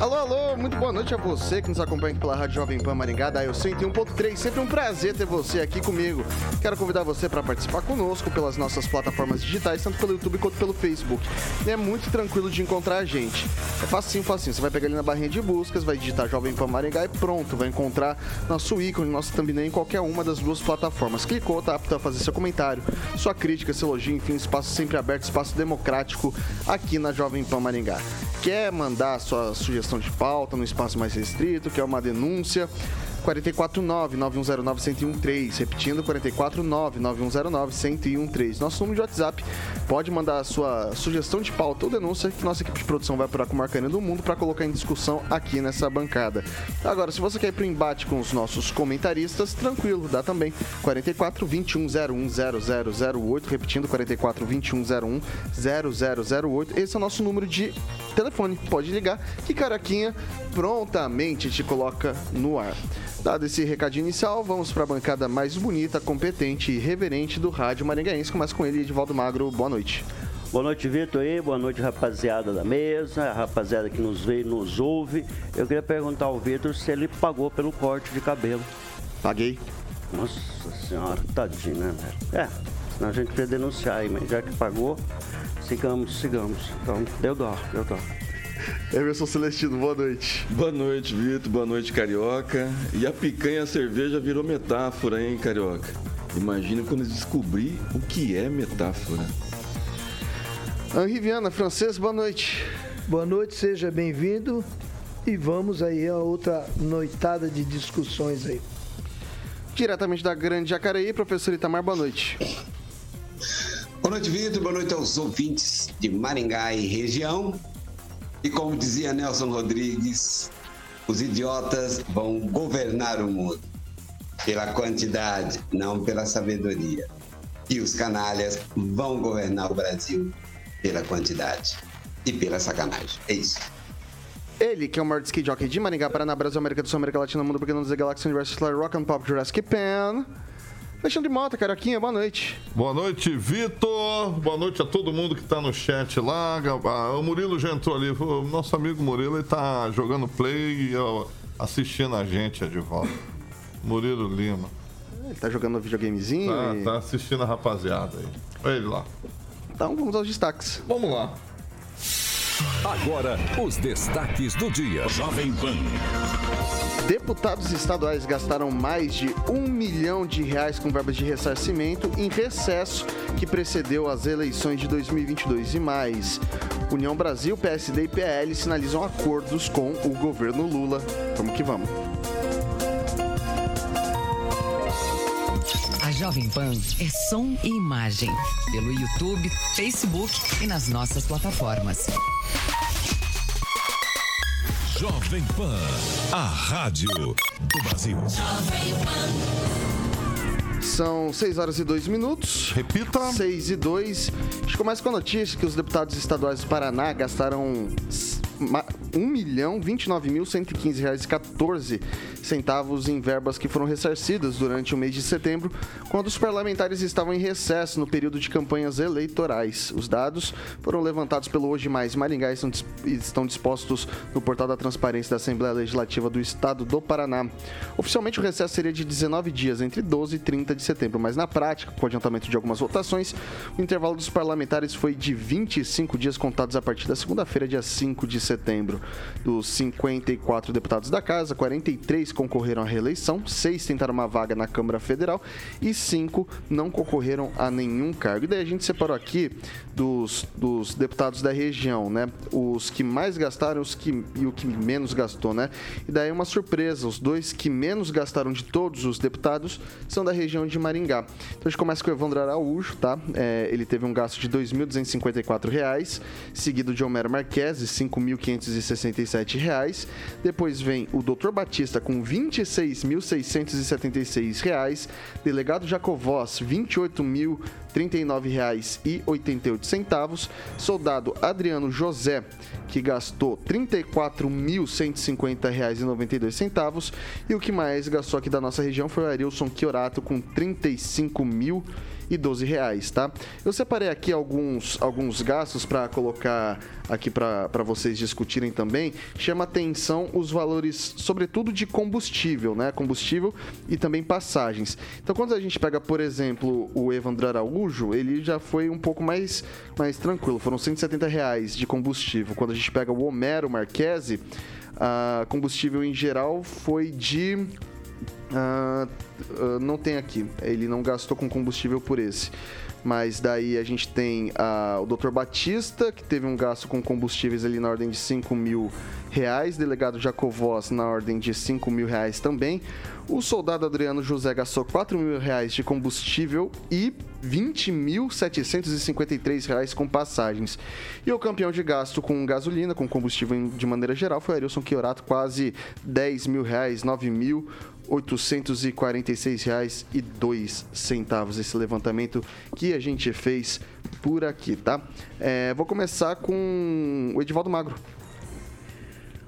Alô, alô, muito boa noite a você que nos acompanha pela Rádio Jovem Pan Maringá, da Eu 101.3. Sempre um prazer ter você aqui comigo. Quero convidar você para participar conosco pelas nossas plataformas digitais, tanto pelo YouTube quanto pelo Facebook. É muito tranquilo de encontrar a gente. É facinho, facinho. Você vai pegar ali na barrinha de buscas, vai digitar Jovem Pan Maringá e pronto, vai encontrar nosso ícone, nosso thumbnail em qualquer uma das duas plataformas. Clicou, tá apto a fazer seu comentário, sua crítica, seu elogio, enfim, espaço sempre aberto, espaço democrático aqui na Jovem Pan Maringá. Quer mandar sua sugestão de pauta no espaço mais restrito, que é uma denúncia 449-9109-1013. Repetindo, 449-9109-1013. Nosso número de WhatsApp. Pode mandar a sua sugestão de pauta ou denúncia que nossa equipe de produção vai apurar com o Marcani do Mundo para colocar em discussão aqui nessa bancada. Agora, se você quer ir para o embate com os nossos comentaristas, tranquilo, dá também. 44 2101 0008. Repetindo, 44 2101 0008. Esse é o nosso número de telefone. Pode ligar que Caraquinha prontamente te coloca no ar. Dado esse recado inicial, vamos para a bancada mais bonita, competente e reverente do rádio maringaense. Começa com ele, Edivaldo Magro. Boa noite. Boa noite, Vitor aí. Boa noite, rapaziada da mesa, a rapaziada que nos vê e nos ouve. Eu queria perguntar ao Vitor se ele pagou pelo corte de cabelo. Paguei. Nossa senhora, tadinho, né, velho? É, senão a gente queria denunciar aí, mas já que pagou, sigamos, sigamos. Então, deu dó, deu dó. Emerson Celestino, boa noite. Boa noite, Vitor. Boa noite, Carioca. E a picanha a cerveja virou metáfora, hein, Carioca? Imagina quando descobrir o que é metáfora. Henri Viana, francês, boa noite. Boa noite, seja bem-vindo. E vamos aí a outra noitada de discussões aí. Diretamente da Grande Jacareí, professor Itamar, boa noite. Boa noite, Vitor. Boa noite aos ouvintes de Maringá e região. E como dizia Nelson Rodrigues, os idiotas vão governar o mundo pela quantidade, não pela sabedoria. E os canalhas vão governar o Brasil pela quantidade e pela sacanagem. É isso. Ele, que é o maior skate jockey de Maringá, Paraná, Brasil, América do Sul, América Latina, Mundo, dizer Galaxy Universo, Rock and Pop, Jurassic Pan. Alexandre Mota, Caroquinha, boa noite. Boa noite, Vitor. Boa noite a todo mundo que está no chat lá. O Murilo já entrou ali. O nosso amigo Murilo ele tá jogando play e assistindo a gente de volta. Murilo Lima. Ele tá jogando um videogamezinho? Tá, e... tá assistindo a rapaziada aí. Olha ele lá. Então vamos aos destaques. Vamos lá. Agora, os destaques do dia. Jovem Pan. Deputados estaduais gastaram mais de um milhão de reais com verbas de ressarcimento em recesso que precedeu as eleições de 2022 e mais. União Brasil, PSD e PL sinalizam acordos com o governo Lula. Vamos que vamos. Jovem Pan é som e imagem. Pelo YouTube, Facebook e nas nossas plataformas. Jovem Pan, a rádio do Brasil. São 6 horas e 2 minutos. Repita. 6 e 2. A gente começa com a notícia que os deputados estaduais do Paraná gastaram 1 milhão 29 mil 115 reais e 14 centavos em verbas que foram ressarcidas durante o mês de setembro, quando os parlamentares estavam em recesso no período de campanhas eleitorais. Os dados foram levantados pelo Hoje Mais Maringá e estão dispostos no portal da Transparência da Assembleia Legislativa do Estado do Paraná. Oficialmente o recesso seria de 19 dias, entre 12 e 30 de setembro, mas na prática, com o adiantamento de algumas votações, o intervalo dos parlamentares foi de 25 dias contados a partir da segunda-feira, dia 5 de setembro setembro. 24 dos 54 deputados da casa, 43 concorreram à reeleição, 6 tentaram uma vaga na Câmara Federal e 5 não concorreram a nenhum cargo. E daí a gente separou aqui dos, dos deputados da região, né? Os que mais gastaram os que, e o que menos gastou, né? E daí uma surpresa, os dois que menos gastaram de todos os deputados são da região de Maringá. Então a gente começa com o Evandro Araújo, tá? É, ele teve um gasto de R$ 2.254, seguido de Homero Marques, R$ 5.567. Depois vem o Dr. Batista com R$ 26.676. Delegado Jacovós, R$ 28.039,88. Soldado Adriano José, que gastou R$ 34.150,92. E o que mais gastou aqui da nossa região foi o Arilson Chiorato com R$ 35 mil e 12 reais, tá? Eu separei aqui alguns, alguns gastos para colocar aqui para vocês discutirem também. Chama atenção os valores, sobretudo de combustível, né? Combustível e também passagens. Então, quando a gente pega, por exemplo, o Evandro Araújo, ele já foi um pouco mais, mais tranquilo. Foram 170 reais de combustível. Quando a gente pega o Homero Marquese, a combustível em geral foi de Uh, uh, não tem aqui. Ele não gastou com combustível por esse. Mas daí a gente tem uh, o Dr. Batista, que teve um gasto com combustíveis ali na ordem de 5 mil reais. Delegado Jacovós na ordem de 5 mil reais também. O soldado Adriano José gastou 4 mil reais de combustível e 20.753 reais com passagens. E o campeão de gasto com gasolina, com combustível de maneira geral, foi Arilson Chiorato, quase 10 mil reais, 9 mil 846 reais e dois centavos esse levantamento que a gente fez por aqui, tá? É, vou começar com o Edivaldo Magro.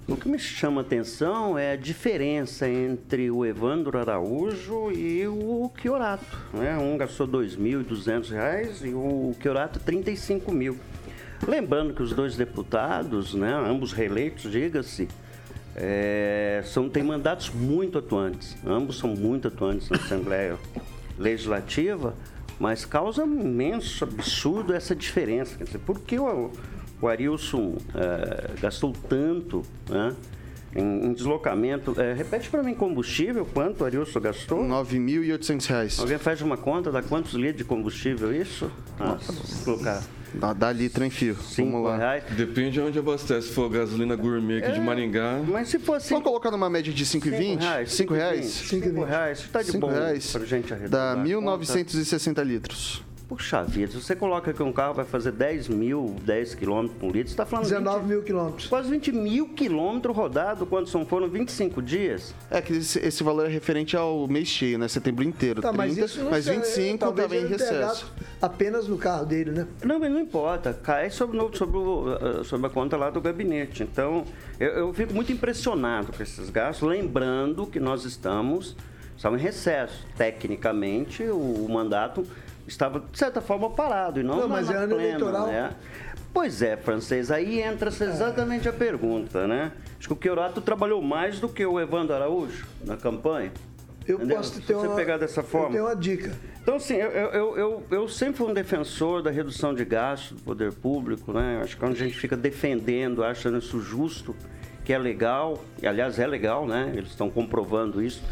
O que me chama atenção é a diferença entre o Evandro Araújo e o Chiorato. Né? Um gastou R$ 2.200 e o Chiorato R$ 35 mil. Lembrando que os dois deputados, né, ambos reeleitos, diga-se, é, são, têm mandatos muito atuantes. Ambos são muito atuantes na Assembleia Legislativa, mas causa um imenso absurdo essa diferença. Quer dizer, por que o, o Arilson é, gastou tanto né, em, em, deslocamento? É, repete para mim, combustível, quanto o Arilson gastou? R$ 9.800. Alguém faz uma conta, dá quantos litros de combustível isso? Nossa, Nossa. colocar Dá, dá litro em fio. Vamos lá. Reais. Depende de onde abastece. Se for gasolina gourmet aqui é, de Maringá. Mas se fosse. Vamos colocar numa média de 5,20? 5 reais? 5 reais. Está de bom reais. pra gente arredondar. Dá 1.960 litros. Puxa vida, se você coloca que um carro vai fazer 10 mil, 10 quilômetros por litro, você está falando... 19 20, mil quilômetros. Quase 20 mil quilômetros rodados, quando são, foram 25 dias. É que esse, esse, valor é referente ao mês cheio, né? Setembro inteiro. Tá, 30, mas, isso mas 25 é, também em recesso. Apenas no carro dele, né? Não, mas não importa. Cai sobre, sobre, uh, sobre a conta lá do gabinete. Então, eu, eu fico muito impressionado com esses gastos, lembrando que nós estamos, estamos em recesso. Tecnicamente, o, o mandato estava, de certa forma, parado e não, não mas é ano plena, eleitoral. Né? Pois é, francês, aí entra exatamente a pergunta, né? Acho que o Chiorato trabalhou mais do que o Evandro Araújo na campanha. Eu Entendeu? posso ter você uma, pegar dessa forma. Eu tenho uma dica. Então, assim, eu, eu, eu, eu, sempre fui um defensor da redução de gastos do poder público, né? Acho que quando a gente fica defendendo, achando isso justo, que é legal, e aliás é legal, né? Eles estão comprovando isso.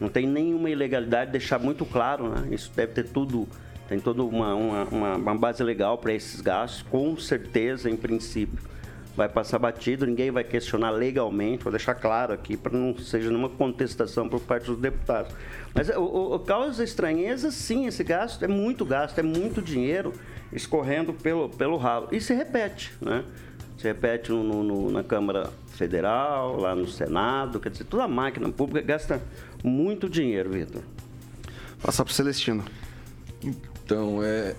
Não tem nenhuma ilegalidade, deixar muito claro, né? Isso deve ter tudo tem toda uma, uma, uma, uma base legal para esses gastos, com certeza, em princípio. Vai passar batido, ninguém vai questionar legalmente, vou deixar claro aqui, para não seja nenhuma contestação por parte dos deputados. Mas o, o, o causa estranheza, sim, esse gasto é muito gasto, é muito dinheiro escorrendo pelo, pelo ralo. E se repete, né? Se repete no, no, na Câmara Federal, lá no Senado, quer dizer, toda a máquina pública gasta muito dinheiro, Vitor. Passar para o Celestino. Então, é,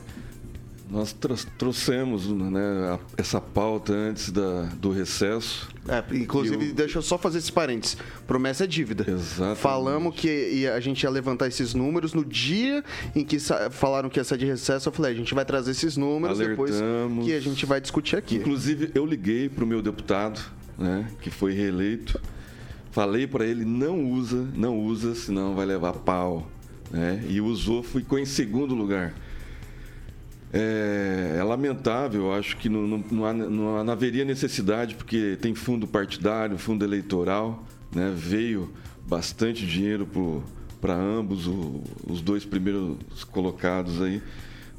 nós trouxemos né, essa pauta antes da, do recesso. É, inclusive, eu... deixa eu só fazer esse parênteses. Promessa é dívida. Exatamente. Falamos que a gente ia levantar esses números. No dia em que falaram que ia ser de recesso, eu falei, a gente vai trazer esses números Alertamos. depois que a gente vai discutir aqui. Inclusive, eu liguei para o meu deputado, né, que foi reeleito. Falei para ele, não usa, não usa, senão vai levar pau né? E usou, ficou em segundo lugar. é, é lamentável, acho que não, não, não, há, não, haveria necessidade, porque tem fundo partidário, fundo eleitoral, né? veio bastante dinheiro para ambos, o, os dois primeiros colocados aí,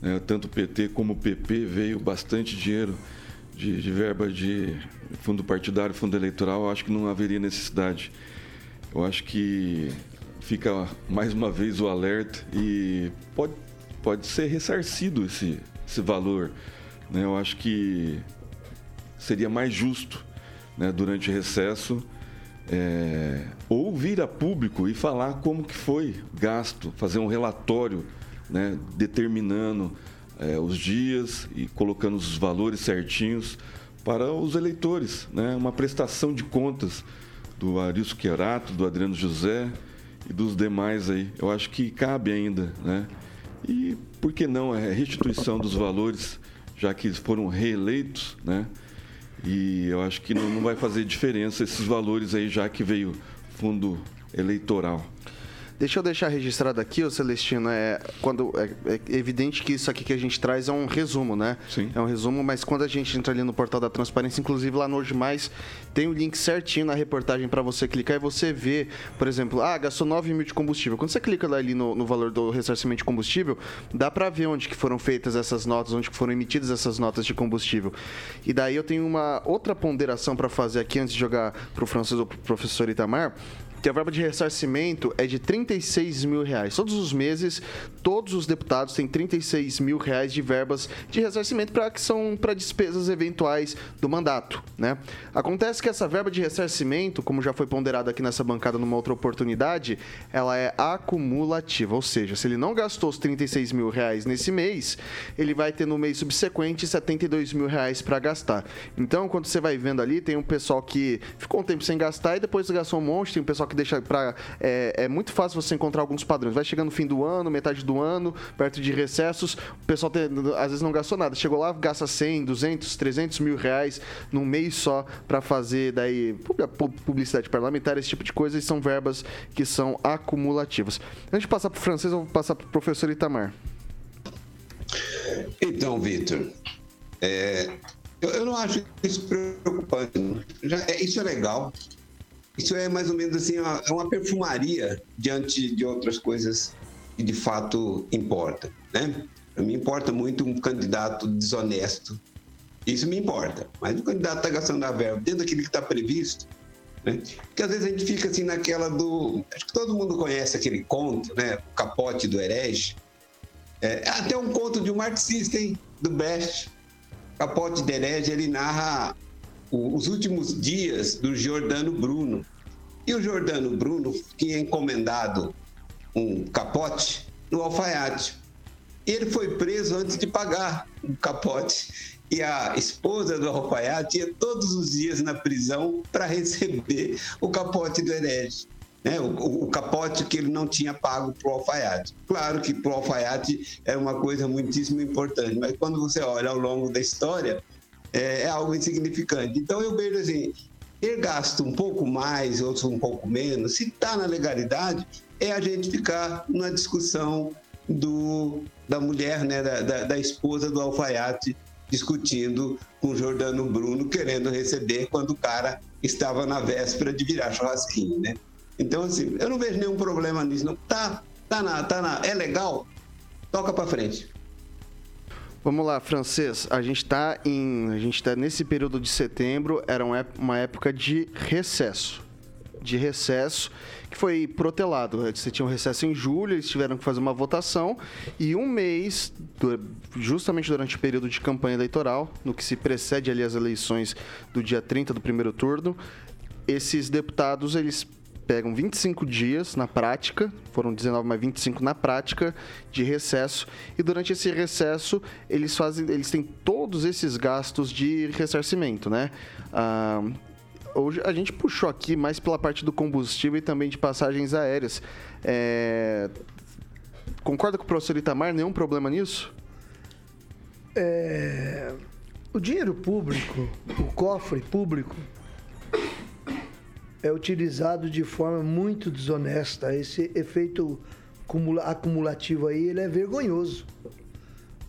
né? tanto o PT como o PP, veio bastante dinheiro de, de verba de fundo partidário, fundo eleitoral, acho que não haveria necessidade. Eu acho que fica mais uma vez o alerta e pode pode ser ressarcido esse, esse valor. Né? Eu acho que seria mais justo, né, durante o recesso, é, ou vir a público e falar como que foi gasto, fazer um relatório né, determinando é, os dias e colocando os valores certinhos para os eleitores, né? uma prestação de contas do Arisco Querato, do Adriano José e dos demais aí. Eu acho que cabe ainda, né? E por que não a restituição dos valores, já que foram reeleitos, né? E eu acho que não, não vai fazer diferença esses valores aí, já que veio fundo eleitoral. Deixa eu deixar registrado aqui, o Celestino, é, quando, é, é, evidente que isso aqui que a gente traz é um resumo, né? Sim. É um resumo, mas quando a gente entra ali no portal da transparência, inclusive lá no Hoje Mais, tem o link certinho na reportagem para você clicar e você vê, por exemplo, ah, gastou 9 mil de combustível. Quando você clica lá ali no, no valor do ressarcimento de combustível, dá para ver onde que foram feitas essas notas, onde que foram emitidas essas notas de combustível. E daí eu tenho uma outra ponderação para fazer aqui antes de jogar para o francês ou pro professor Itamar, que a verba de ressarcimento é de 36 mil reais. Todos os meses, todos os deputados têm 36 mil reais de verbas de ressarcimento para que são para despesas eventuais do mandato, né? Acontece que essa verba de ressarcimento, como já foi ponderado aqui nessa bancada numa outra oportunidade, ela é acumulativa, ou seja, se ele não gastou os 36 mil reais nesse mês, ele vai ter no mês subsequente 72 mil reais para gastar. Então, quando você vai vendo ali, tem um pessoal que ficou um tempo sem gastar e depois gastou um monte, tem um pessoal que deixa para é, é, muito fácil você encontrar alguns padrões. Vai chegando no fim do ano, metade do ano, perto de recessos, o pessoal tem, às vezes não gastou nada. Chegou lá, gasta 100, 200, 300 mil reais num mês só para fazer daí publicidade parlamentar, esse tipo de coisa, e são verbas que são acumulativas. Antes de passar para o francês, eu vou passar para o professor Itamar. Então, Vitor, é, eu, eu, não acho isso preocupante. Já, é, isso é legal. Isso é mais ou menos assim, é uma perfumaria diante de outras coisas que de fato importa, né? Mim importa muito um candidato desonesto. Isso me importa. Mas o candidato está gastando a verba dentro daquilo que está previsto, né? Porque às vezes a gente fica assim naquela do... Acho que todo mundo conhece aquele conto, né? O capote do herege. É, até um conto de um marxista, hein? Do Brecht. Capote do herege, ele narra os últimos dias do Jordano Bruno. E o Jordano Bruno tinha encomendado um capote no alfaiate. Ele foi preso antes de pagar o capote. E a esposa do alfaiate ia todos os dias na prisão para receber o capote do herege. Né? O, o, capote que ele não tinha pago para o alfaiate. Claro que para o alfaiate é uma coisa muitíssimo importante, mas quando você olha ao longo da história, é, é algo insignificante. Então eu vejo assim, ter gasto um pouco mais, outros um pouco menos, se está na legalidade, é a gente ficar na discussão do, da mulher, né, da, da, da esposa do alfaiate, discutindo com Jordano Bruno, querendo receber quando o cara estava na véspera de virar churrasquinho, né? Então, assim, eu não vejo nenhum problema nisso, não. Tá, tá na, tá na, é legal, toca para frente. Vamos lá, francês. A gente está em, a gente tá nesse período de setembro. Era uma época de recesso, de recesso que foi protelado. Você tinha um recesso em julho, eles tiveram que fazer uma votação e um mês, justamente durante o período de campanha eleitoral, no que se precede ali as eleições do dia 30 do primeiro turno, esses deputados eles pegam 25 dias na prática, foram 19 mais 25 na prática de recesso, e durante esse recesso eles fazem, eles têm todos esses gastos de ressarcimento, né? Ah, hoje a gente puxou aqui mais pela parte do combustível e também de passagens aéreas. É... Concorda com o professor Itamar? Nenhum problema nisso? É... O dinheiro público, o cofre público, é utilizado de forma muito desonesta. Esse efeito acumulativo aí, ele é vergonhoso.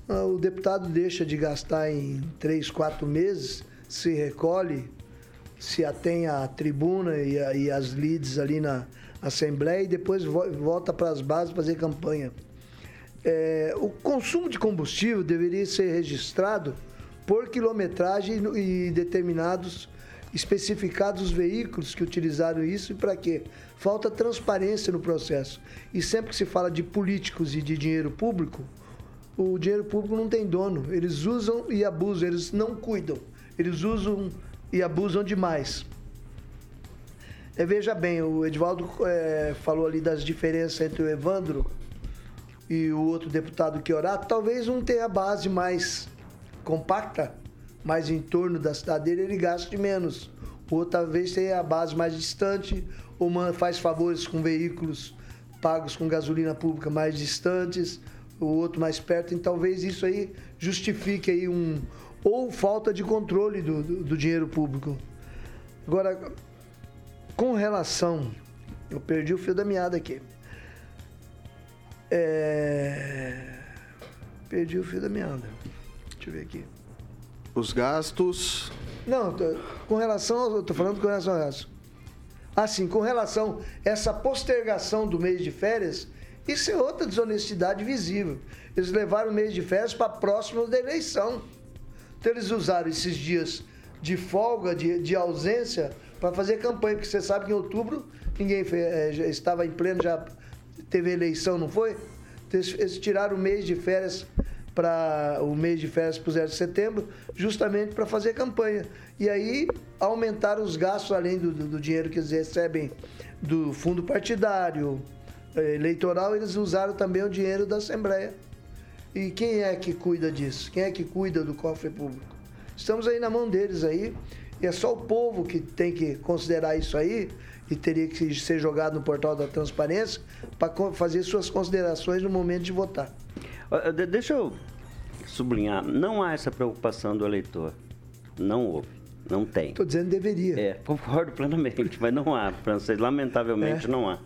ah, o deputado deixa de gastar em três, quatro meses, se recolhe, se atém à tribuna e, a, e as leads ali na Assembleia e depois vo- volta para as bases fazer campanha. É, o consumo de combustível deveria ser registrado por quilometragem e determinados, especificados os veículos que utilizaram isso e para quê? Falta transparência no processo. E sempre que se fala de políticos e de dinheiro público, o dinheiro público não tem dono. Eles usam e abusam, eles não cuidam. Eles usam e abusam demais. É, veja bem, o Edvaldo é, falou ali das diferenças entre o Evandro e o outro deputado que orar. Talvez um tenha a base mais compacta, mais em torno da cidade dele, ele gaste menos. O outro talvez tenha a base mais distante, ou faz favores com veículos pagos com gasolina pública mais distantes, o outro mais perto. Então talvez isso aí justifique aí um. Ou falta de controle do, do- do dinheiro público. Agora, com relação. Eu perdi o fio da meada aqui. É... Perdi o fio da meada. Deixa eu ver aqui. Os gastos. Não, tô- com relação. tô falando com relação ao gasto. Assim, com relação a essa postergação do mês de férias, isso é outra desonestidade visível. Eles levaram o mês de férias para próximo da eleição. Então eles usaram esses dias de folga, de, de ausência, para fazer campanha, porque você sabe que em outubro ninguém fe- eh, já estava em pleno, já teve eleição, não foi? Então, eles, eles tiraram o mês de férias para o mês de férias 0 de setembro, justamente para fazer campanha. E aí aumentaram os gastos, além do, do- do dinheiro que eles recebem do fundo partidário, eh, eleitoral, eles usaram também o dinheiro da Assembleia. E quem é que cuida disso? Quem é que cuida do cofre público? Estamos aí na mão deles aí. E é só o povo que tem que considerar isso aí e teria que ser jogado no portal da transparência para fazer suas considerações no momento de votar. Deixa eu sublinhar, não há essa preocupação do eleitor. Não houve, não tem. Estou dizendo deveria. É, concordo plenamente, mas não há, francês, lamentavelmente É. não há.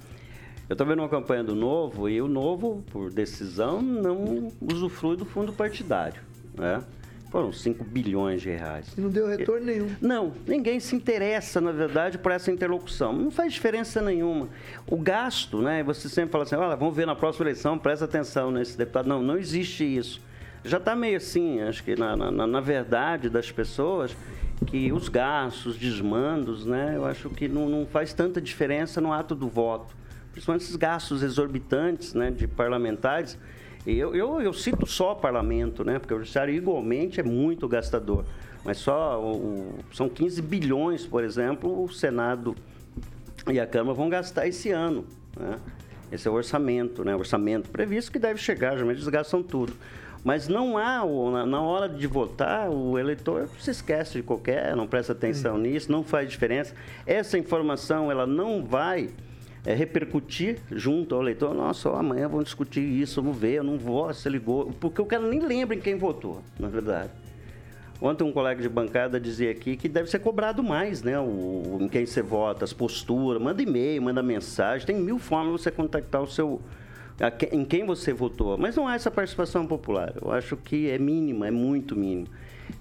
Eu estou vendo uma campanha do Novo e o Novo, por decisão, não usufrui do fundo partidário. Né? Foram 5 bilhões de reais. E não deu retorno nenhum. Não, ninguém se interessa, na verdade, por essa interlocução. Não faz diferença nenhuma. O gasto, né? Você sempre fala assim, olha, vamos ver na próxima eleição, presta atenção nesse deputado. Não, não existe isso. Já está meio assim, acho que na, na, na verdade das pessoas, que os gastos, desmandos, né? Eu acho que não, não faz tanta diferença no ato do voto. Principalmente esses gastos exorbitantes né, de parlamentares. Eu, eu, eu cito só o parlamento, né? Porque o judiciário igualmente é muito gastador. Mas só o- são 15 bilhões, por exemplo, o Senado e a Câmara vão gastar esse ano. Né? Esse é o orçamento, né? O orçamento previsto que deve chegar, geralmente eles gastam tudo. Mas não há, na, na hora de votar, o eleitor se esquece de qualquer, não presta atenção nisso, não faz diferença. Essa informação, ela não vai é, repercutir junto ao eleitor. Nossa, amanhã vamos discutir isso, vamos ver, eu não vou, se ligou. Porque o cara nem lembra em quem votou, na verdade. Ontem um colega de bancada dizia aqui que deve ser cobrado mais, né? O, em quem você vota, as posturas, manda e-mail, manda mensagem, tem mil formas de você contactar o seu. a em quem você votou. Mas não há essa participação popular. Eu acho que é mínima, é muito mínima.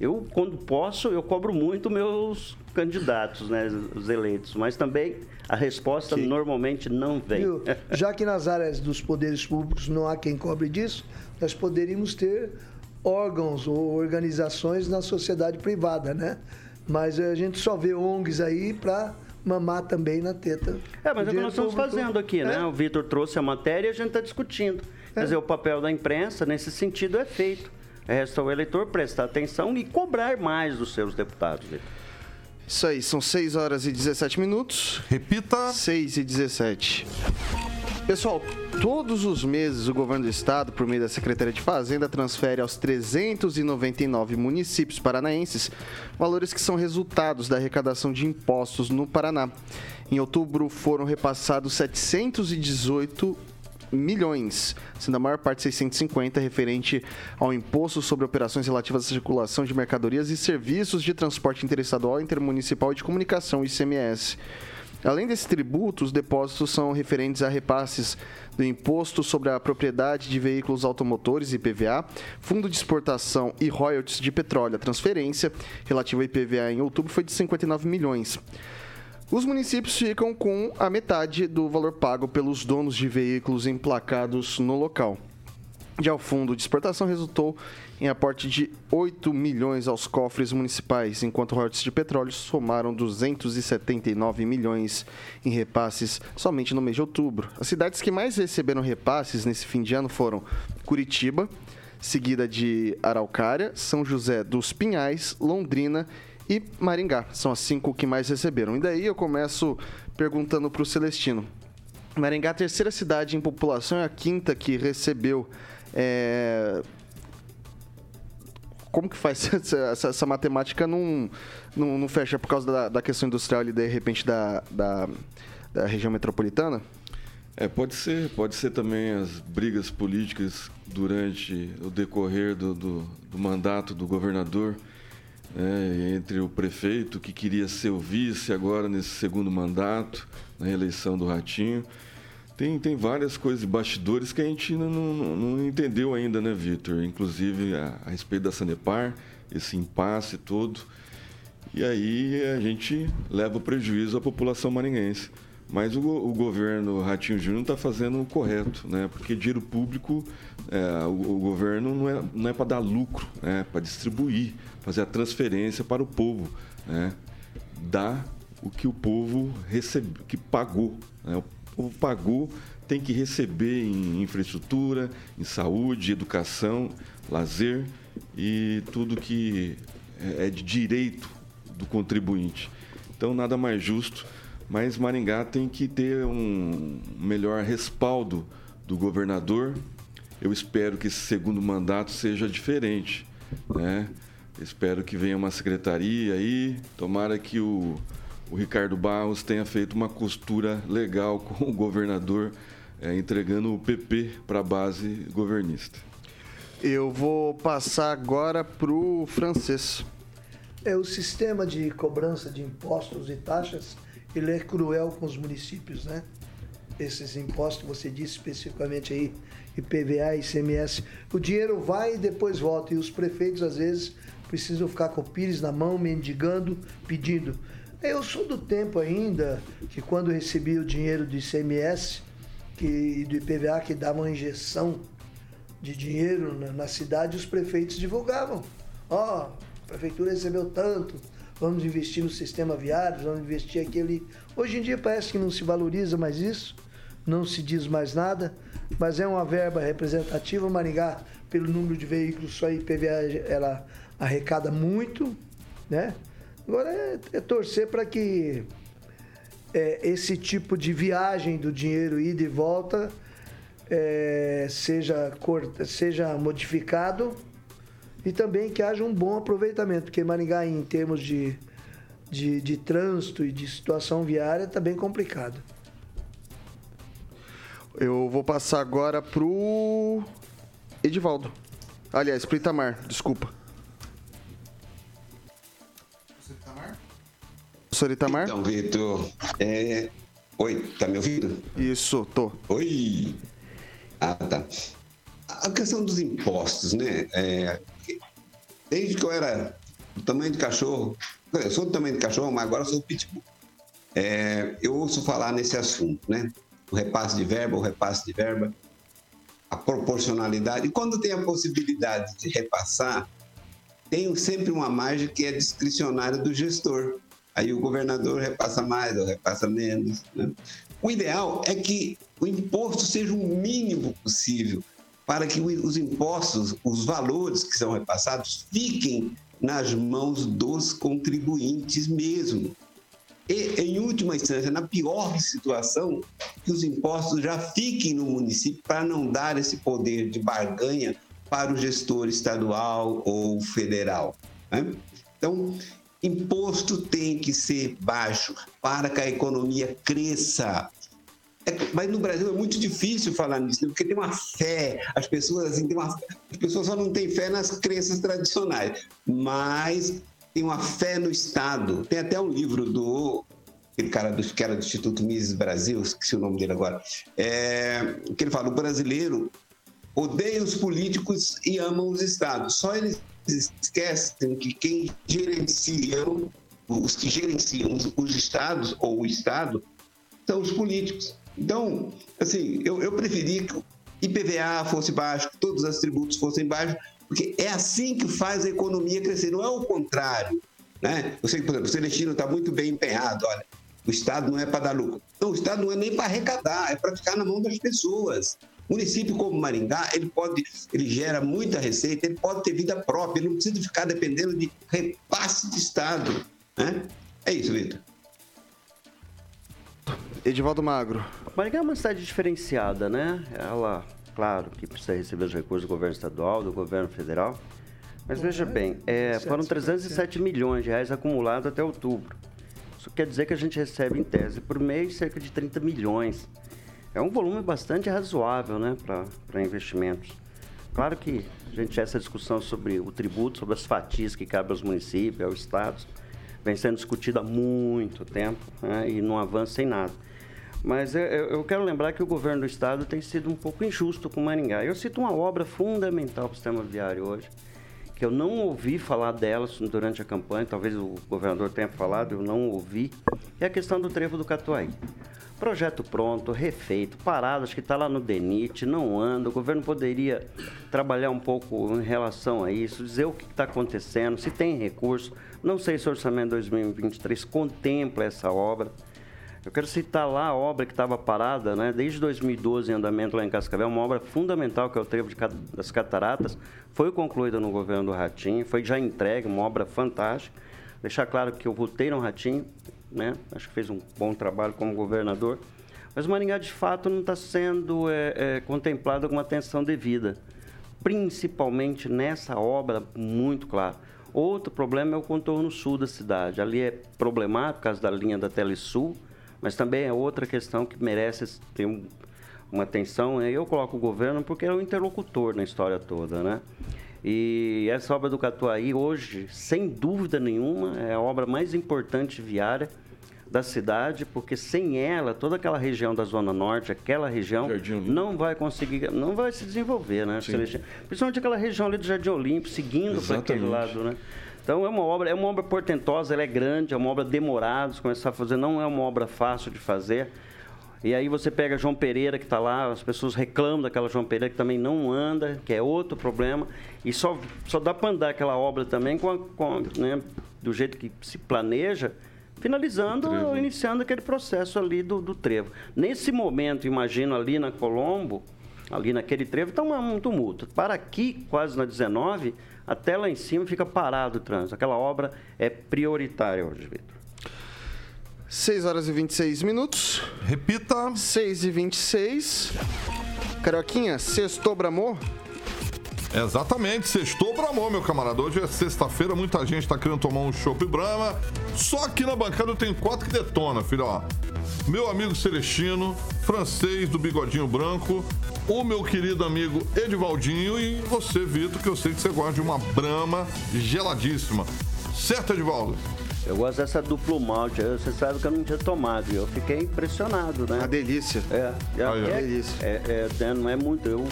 Eu, quando posso, eu cobro muito meus candidatos, né? Os eleitos. Mas também a resposta normalmente não vem. Viu? Já que nas áreas dos poderes públicos não há quem cobre disso, nós poderíamos ter órgãos ou organizações na sociedade privada, né? Mas a gente só vê ONGs aí para mamar também na teta. É, mas é o que nós estamos fazendo aqui, né? É. O Vitor trouxe a matéria e a gente está discutindo. Quer dizer, o papel da imprensa, nesse sentido, é feito. Resta ao eleitor prestar atenção e cobrar mais dos seus deputados. Vitor. Isso aí, são 6 horas e 17 minutos. Repita. 6 e 17. Pessoal, todos os meses o governo do estado, por meio da Secretaria de Fazenda, transfere aos 399 municípios paranaenses valores que são resultados da arrecadação de impostos no Paraná. Em outubro foram repassados 718 milhões, sendo a maior parte 650 referente ao imposto sobre operações relativas à circulação de mercadorias e serviços de transporte interestadual, intermunicipal e de comunicação, ICMS. Além desse tributo, os depósitos são referentes a repasses do Imposto sobre a Propriedade de Veículos Automotores, IPVA, Fundo de Exportação e Royalties de Petróleo. A transferência relativa ao IPVA em outubro foi de 59 milhões. Os municípios ficam com a metade do valor pago pelos donos de veículos emplacados no local. Já o fundo de exportação resultou em aporte de 8 milhões aos cofres municipais, enquanto royalties de petróleo somaram 279 milhões em repasses somente no mês de outubro. As cidades que mais receberam repasses nesse fim de ano foram Curitiba, seguida de Araucária, São José dos Pinhais, Londrina e Maringá. São as cinco que mais receberam. E daí eu começo perguntando para o Celestino. Maringá, a terceira cidade em população, é a quinta que recebeu é... Como que faz? essa, essa, matemática não, não, não, fecha por causa da, da questão industrial e de repente da, da, da região metropolitana? É, pode ser, pode ser também as brigas políticas durante o decorrer do, do, do mandato do governador, né, entre o prefeito que queria ser o vice agora nesse segundo mandato, na eleição do Ratinho, tem, tem várias coisas bastidores que a gente não, não, não entendeu ainda, né, Vitor? Inclusive a, a, respeito da Sanepar, esse impasse todo. E aí a gente leva o prejuízo à população marinhense. Mas o, o governo Ratinho Júnior está fazendo o correto, né? Porque dinheiro público, é, o, o, governo não é, não é para dar lucro, é para distribuir, fazer a transferência para o povo, né? Dar o que o povo recebe, que pagou. Né? o pagou tem que receber em infraestrutura, em saúde, educação, lazer e tudo que é, é de direito do contribuinte. Então, nada mais justo, mas Maringá tem que ter um melhor respaldo do governador. Eu espero que esse segundo mandato seja diferente, né? Espero que venha uma secretaria aí, tomara que o o Ricardo Barros tenha feito uma costura legal com o governador, é, entregando o PP para a base governista. Eu vou passar agora para o francês. É, o sistema de cobrança de impostos e taxas, ele é cruel com os municípios, né? Esses impostos você disse especificamente aí, IPVA, ICMS, o dinheiro vai e depois volta. E os prefeitos, às vezes, precisam ficar com o pires na mão, mendigando, pedindo. Eu sou do tempo ainda que quando recebi o dinheiro do ICMS que, e do IPVA que davam injeção de dinheiro na, na cidade, os prefeitos divulgavam. Ó, oh, a prefeitura recebeu tanto, vamos investir no sistema viário, vamos investir aquele. Hoje em dia parece que não se valoriza mais isso, não se diz mais nada, mas é uma verba representativa. Maringá, pelo número de veículos, só IPVA ela arrecada muito, né? Agora é, é torcer para que é, esse tipo de viagem do dinheiro ida e volta é, seja, seja modificado e também que haja um bom aproveitamento, porque Maringá, em termos de, de, de trânsito e de situação viária, está bem complicado. Eu vou passar agora pro Edivaldo. Aliás, pro Itamar, desculpa. Professor Itamar? Então, Vitor, é... Oi, tá me ouvindo? Isso, tô. Oi! Ah, tá. A questão dos impostos, né? É... Desde que eu era do tamanho de cachorro, eu sou do tamanho de cachorro, mas agora sou pitbull. É... Eu ouço falar nesse assunto, né? O repasse de verba, o repasse de verba, a proporcionalidade. E quando tem a possibilidade de repassar, tem sempre uma margem que é discricionária do gestor. Aí o governador repassa mais ou repassa menos. Né? O ideal é que o imposto seja o mínimo possível para que os impostos, os valores que são repassados, fiquem nas mãos dos contribuintes mesmo. E, em última instância, na pior situação, que os impostos já fiquem no município para não dar esse poder de barganha para o gestor estadual ou federal. Né? Então, Imposto tem que ser baixo para que a economia cresça. É, mas no Brasil é muito difícil falar nisso, né? porque tem uma fé, as pessoas assim, tem uma, as pessoas só não têm fé nas crenças tradicionais, mas tem uma fé no Estado. Tem até um livro do aquele cara do, que era do Instituto Mises Brasil, esqueci o nome dele agora, é, que ele fala, o brasileiro odeia os políticos e ama os estados. Só eles esquecem que quem gerenciam, os que gerenciam os, os estados ou o estado são os políticos. Então, assim, eu, eu preferi que o IPVA fosse baixo, que todos os tributos fossem baixos, porque é assim que faz a economia crescer, não é o contrário. Né? Eu sei que, por exemplo, o Celestino está muito bem empenhado, olha, o Estado não é para dar lucro. Não, o Estado não é nem para arrecadar, é para ficar na mão das pessoas. Município como Maringá, ele pode, ele gera muita receita, ele pode ter vida própria, ele não precisa ficar dependendo de repasse de Estado. Né? É isso, Vitor. Edivaldo Magro. Maringá é uma cidade diferenciada, né? Ela, claro, que precisa receber os recursos do governo estadual, do governo federal. Mas veja bem, é, foram 307 milhões de reais acumulados até outubro. Isso quer dizer que a gente recebe, em tese, por mês, cerca de 30 milhões. É um volume bastante razoável né, para investimentos. Claro que a gente essa discussão sobre o tributo, sobre as fatias que cabem aos municípios, aos estados, vem sendo discutida há muito tempo né, e não avança em nada. Mas eu, eu, quero lembrar que o governo do estado tem sido um pouco injusto com Maringá. Eu cito uma obra fundamental para o sistema viário hoje, que eu não ouvi falar dela durante a campanha, talvez o governador tenha falado, eu não ouvi, é a questão do trevo do Catuaí. Projeto pronto, refeito, paradas que está lá no DENIT, não anda. O governo poderia trabalhar um pouco em relação a isso, dizer o que está acontecendo, se tem recurso. Não sei se o orçamento 2023 contempla essa obra. Eu quero citar lá a obra que estava parada, né, desde 2012 em andamento lá em Cascavel, uma obra fundamental que é o trevo das Cataratas, foi concluída no governo do Ratinho, foi já entregue, uma obra fantástica. Deixar claro que eu votei no Ratinho, né, acho que fez um bom trabalho como governador, mas Maringá de fato não está sendo é, é, contemplado com atenção devida, principalmente nessa obra, muito claro. Outro problema é o contorno sul da cidade. Ali é problemático por causa da linha da Telesul, mas também é outra questão que merece ter um, uma atenção. Né? Eu coloco o governo porque é o interlocutor na história toda, né? E essa obra do Catuaí, hoje, sem dúvida nenhuma, é a obra mais importante viária da cidade, porque sem ela, toda aquela região da Zona Norte, aquela região, não vai conseguir, não vai se desenvolver, né? Principalmente aquela região ali do Jardim Olímpico, seguindo para aquele lado, né? Então é uma obra, é uma obra portentosa, ela é grande, é uma obra demorada de começar a fazer, não é uma obra fácil de fazer. E aí você pega João Pereira que está lá, as pessoas reclamam daquela João Pereira que também não anda, que é outro problema. E só, só dá para andar aquela obra também com, a, com né, do jeito que se planeja, finalizando ou iniciando aquele processo ali do, do trevo. Nesse momento, imagino ali na Colombo, ali naquele trevo, está um tumulto. Para aqui, quase na 19, até lá em cima fica parado o trânsito. Aquela obra é prioritária hoje, Vitor. 6 horas e 26 minutos. Repita. 6 e 26. Carioquinha, sextou Bramor? Exatamente, sextou Bramor, meu camarada. Hoje é sexta-feira, muita gente está querendo tomar um chopp Brahma. Só aqui na bancada eu tenho quatro que detona, filho, ó. Meu amigo Celestino, francês do bigodinho branco, o meu querido amigo Edivaldinho e você, Vitor, que eu sei que você gosta de uma Brahma geladíssima. Certo, Edivaldo? Eu gosto dessa duplo malte. Você sabe que eu não tinha tomado. Eu fiquei impressionado, né? Uma delícia. É, é, Aí, é, delícia. É, é, não é muito. Eu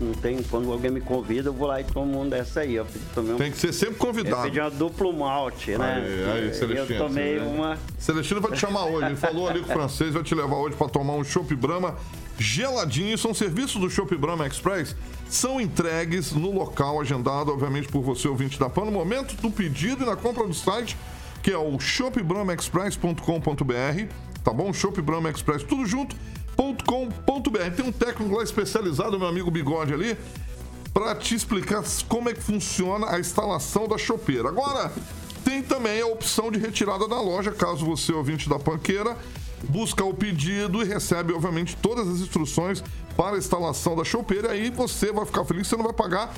não tenho. Quando alguém me convida, eu vou lá e tomo um dessa aí. Eu tomei um, Tem que ser sempre convidado. Eu pedi uma duplo malte, né? Aí, aí, Celestino. Eu tomei uma. Celestino vai te chamar hoje. Ele falou ali com o francês, vai te levar hoje para tomar um chopp Brahma geladinho. São serviços do Shop Brahma Express. São entregues no local agendado, obviamente, por você, ouvinte da PAN, no momento do pedido e na compra do site que é o shopbramaexpress.com.br, tá bom? Shop Brahma Express, tudo junto, .com.br. Tem um técnico lá especializado, meu amigo Bigode ali, para te explicar como é que funciona a instalação da chopeira. Agora, tem também a opção de retirada da loja, caso você, ouvinte da panqueira, busca o pedido e recebe, obviamente, todas as instruções para a instalação da chopeira. Aí você vai ficar feliz, você não vai pagar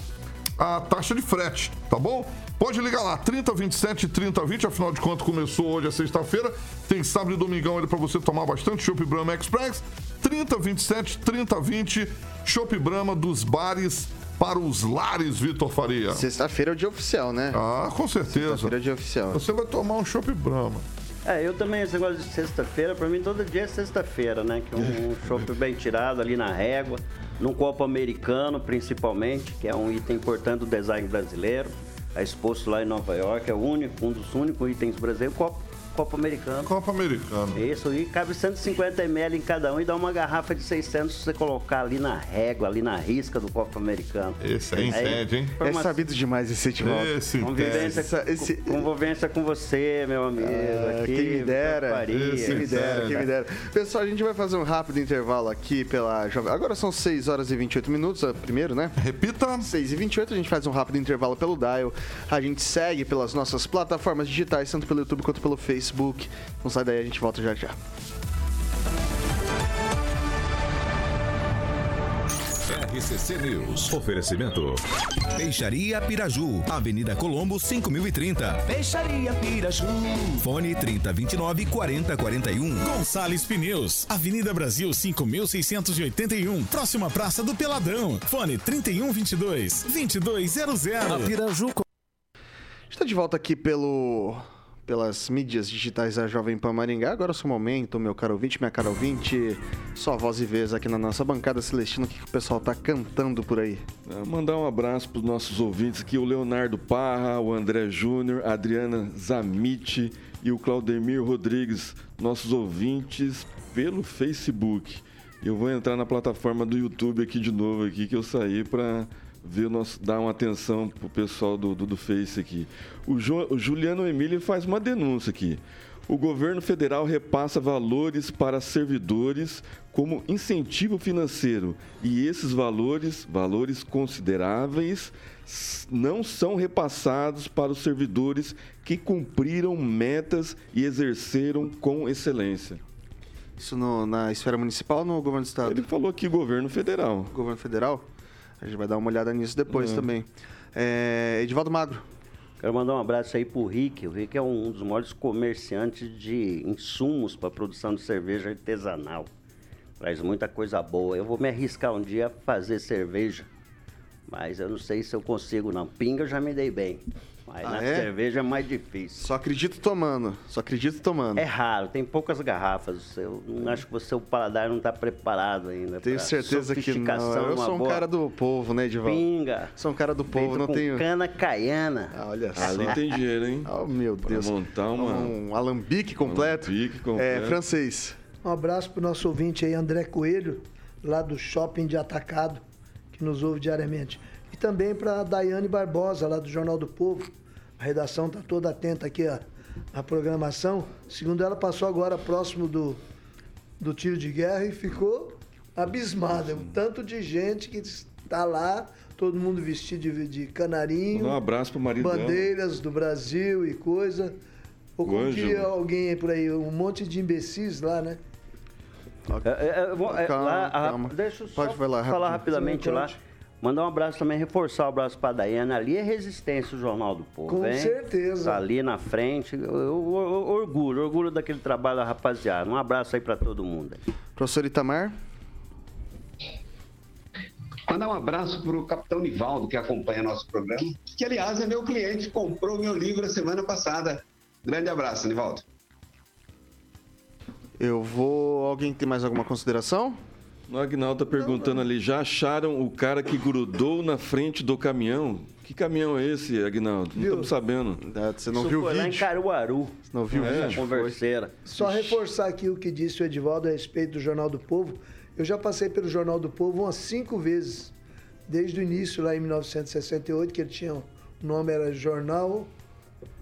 a taxa de frete, tá bom? Pode ligar lá, 3027 3020, afinal de contas começou hoje a sexta-feira. Tem sábado e domingão ali para você tomar bastante Chopp Brahma Express. 3027 3020, Chopp Brahma dos bares para os lares, Vitor Faria. Sexta-feira é o dia oficial, né? Ah, com certeza. Sexta-feira é o dia oficial. Você vai tomar um Chopp Brahma. É, eu também, esse negócio de sexta-feira, pra mim todo dia é sexta-feira, né? Que é um, um chopp bem tirado ali na régua, num copo americano principalmente, que é um item importante do design brasileiro. Exposto lá em Nova York, é o único, um dos únicos itens brasileiros, copo, copo americano. Copa Americana. Isso aí, cabe 150 ml em cada um e dá uma garrafa de 600 se você colocar ali na régua, ali na risca do copo americano. Esse aí entende, hein? É sabido demais esse Etivaldo. Esse Convivência, Essa- esse- com- convivência com você, meu amigo. Ah, aqui, quem me dera, quem me dera, quem me dera. Pessoal, a gente vai fazer um rápido intervalo aqui pela Jovem... Agora são 6 horas e 28 minutos, é, primeiro, né? Repita. 6 e 28 a gente faz um rápido intervalo pelo Dial. A gente segue pelas nossas plataformas digitais, tanto pelo YouTube quanto pelo Facebook. Não sai daí, a gente volta já já. RCC News. Oferecimento. Peixaria Piraju, Avenida Colombo, 5030. Peixaria Piraju. Fone 3029 4041. Gonçalves Pneus, Avenida Brasil 5681, próxima Praça do Peladão. Fone 3122 2200. Piraju. Está de volta aqui pelo pelas mídias digitais da Jovem Pan Maringá. Agora é o seu momento, meu caro ouvinte, minha cara ouvinte. Só voz e vez aqui na nossa bancada Celestina. O que, que o pessoal tá cantando por aí? É, Mandar um abraço para os nossos ouvintes aqui, o Leonardo Parra, o André Júnior, a Adriana Zamite e o Claudemir Rodrigues, nossos ouvintes pelo Facebook. Eu vou entrar na plataforma do YouTube aqui de novo aqui que eu saí para ver nosso, dar uma atenção pro pessoal do, do, do Face aqui. O, Jo- o Juliano Emílio faz uma denúncia aqui. O governo federal repassa valores para servidores como incentivo financeiro e esses valores, valores consideráveis, não são repassados para os servidores que cumpriram metas e exerceram com excelência. Isso no- na esfera municipal ou no governo do estado? Ele falou aqui governo federal. Governo federal? A gente vai dar uma olhada nisso depois Uhum. também. É, Edivaldo Magro. Quero mandar um abraço aí pro Rick. O Rick é um dos maiores comerciantes de insumos para produção de cerveja artesanal. Traz muita coisa boa. Eu vou me arriscar um dia a fazer cerveja, mas eu não sei se eu consigo não. Pinga eu já me dei bem, mas Ah, na é? cerveja é mais difícil. Só acredito tomando. Só acredito tomando. É raro, tem poucas garrafas. Eu não acho que você, o paladar não está preparado ainda. Tenho certeza que não. Eu sou um boa cara do povo, né, Edivaldo? Pinga. Sou um cara do povo, feito não com tenho. cana caiana. Ah, olha só. Ali tem dinheiro, hein? Oh, meu Pra Deus. montar uma- Um alambique completo. alambique É, completo. francês. Um abraço para o nosso ouvinte aí, André Coelho, lá do Shopping de Atacado, que nos ouve diariamente. E também para a Daiane Barbosa, lá do Jornal do Povo. A redação está toda atenta aqui à, à programação. Segundo ela, passou agora próximo do, do tiro de guerra e ficou abismada. Um tanto de gente que está lá, todo mundo vestido de, de canarinho. Um abraço pro marido dela. bandeiras do Brasil e coisa. Ou O como diria alguém aí por aí, um monte de imbecis lá, né? É, é, é, vou- é, Calma, lá, a- calma. Deixa eu só Pode falar falar rapidamente lá. Mandar um abraço também, reforçar o abraço para a Daiane. Ali é resistência o Jornal do Povo. Com hein? certeza. Tá ali na frente. Eu, eu- eu- orgulho, orgulho daquele trabalho da rapaziada. Um abraço aí para todo mundo. Professor Itamar. Mandar um abraço para o capitão Nivaldo, que acompanha nosso programa, que, aliás, é meu cliente, comprou meu livro a semana passada. Grande abraço, Nivaldo. Eu vou. Alguém tem mais alguma consideração? O Agnaldo tá perguntando ali, já acharam o cara que grudou na frente do caminhão? Que caminhão é esse, Agnaldo? Não estamos sabendo. Ah, Você não Isso viu o foi lá em vídeo? Caruaru. Você não viu o É. vídeo? Converseira. Só reforçar aqui o que disse o Edivaldo a respeito do Jornal do Povo. Eu já passei pelo Jornal do Povo umas cinco vezes. Desde o início, lá em 1968, que ele tinha. O nome era Jornal.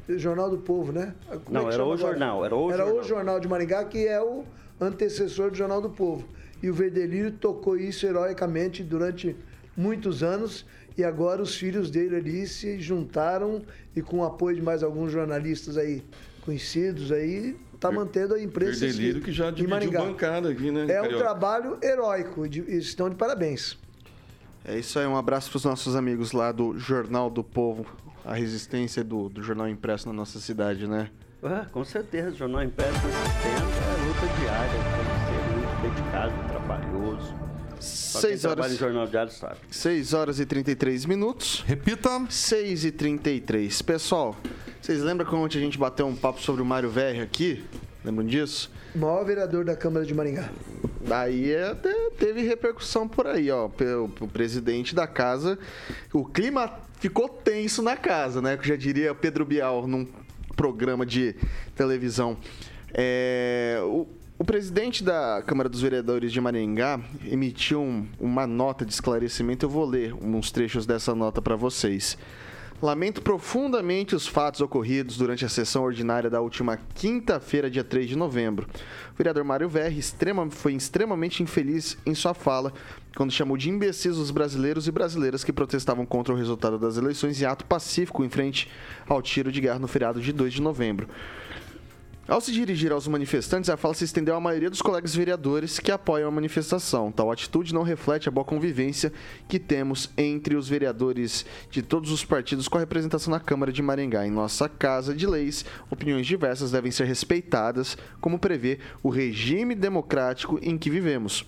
Jornal do Povo, né? Como Não, é era o agora? Jornal, era o Era o Jornal. Jornal de Maringá, que é o antecessor do Jornal do Povo. E o Verdelírio tocou isso heroicamente durante muitos anos. E agora os filhos dele ali se juntaram e com o apoio de mais alguns jornalistas aí conhecidos aí, tá mantendo a imprensa Verdelírio que já dividiu bancada aqui, né? É um Carioca? trabalho heróico, de- e estão de parabéns. É isso aí, um abraço para os nossos amigos lá do Jornal do Povo. A resistência do, do jornal impresso na nossa cidade, né? Ah, com certeza, o jornal impresso tempo é luta diária, tem que ser muito dedicado, trabalhoso. Só quem 6 trabalha em horas, Jornal Diário sabe. 6 horas e 33 minutos. Repita. 6 e 33. Pessoal, vocês lembram quando ontem a gente bateu um papo sobre o Mário Verri aqui? Lembram disso? Maior vereador da Câmara de Maringá. Daí até teve repercussão por aí, ó. Pelo, pelo presidente da casa. O clima ficou tenso na casa, né? Que já diria Pedro Bial num programa de televisão. É, o, o presidente da Câmara dos Vereadores de Maringá emitiu um- uma nota de esclarecimento. Eu vou ler uns trechos dessa nota para vocês. Lamento profundamente os fatos ocorridos durante a sessão ordinária da última quinta-feira, dia 3 de novembro. O vereador Mário Verri extrema- foi extremamente infeliz em sua fala quando chamou de imbecis os brasileiros e brasileiras que protestavam contra o resultado das eleições em ato pacífico em frente ao tiro de guerra no feriado de 2 de novembro. Ao se dirigir aos manifestantes, a fala se estendeu à maioria dos colegas vereadores que apoiam a manifestação. Tal atitude não reflete a boa convivência que temos entre os vereadores de todos os partidos com a representação na Câmara de Maringá. Em nossa Casa de Leis, opiniões diversas devem ser respeitadas, como prevê o regime democrático em que vivemos.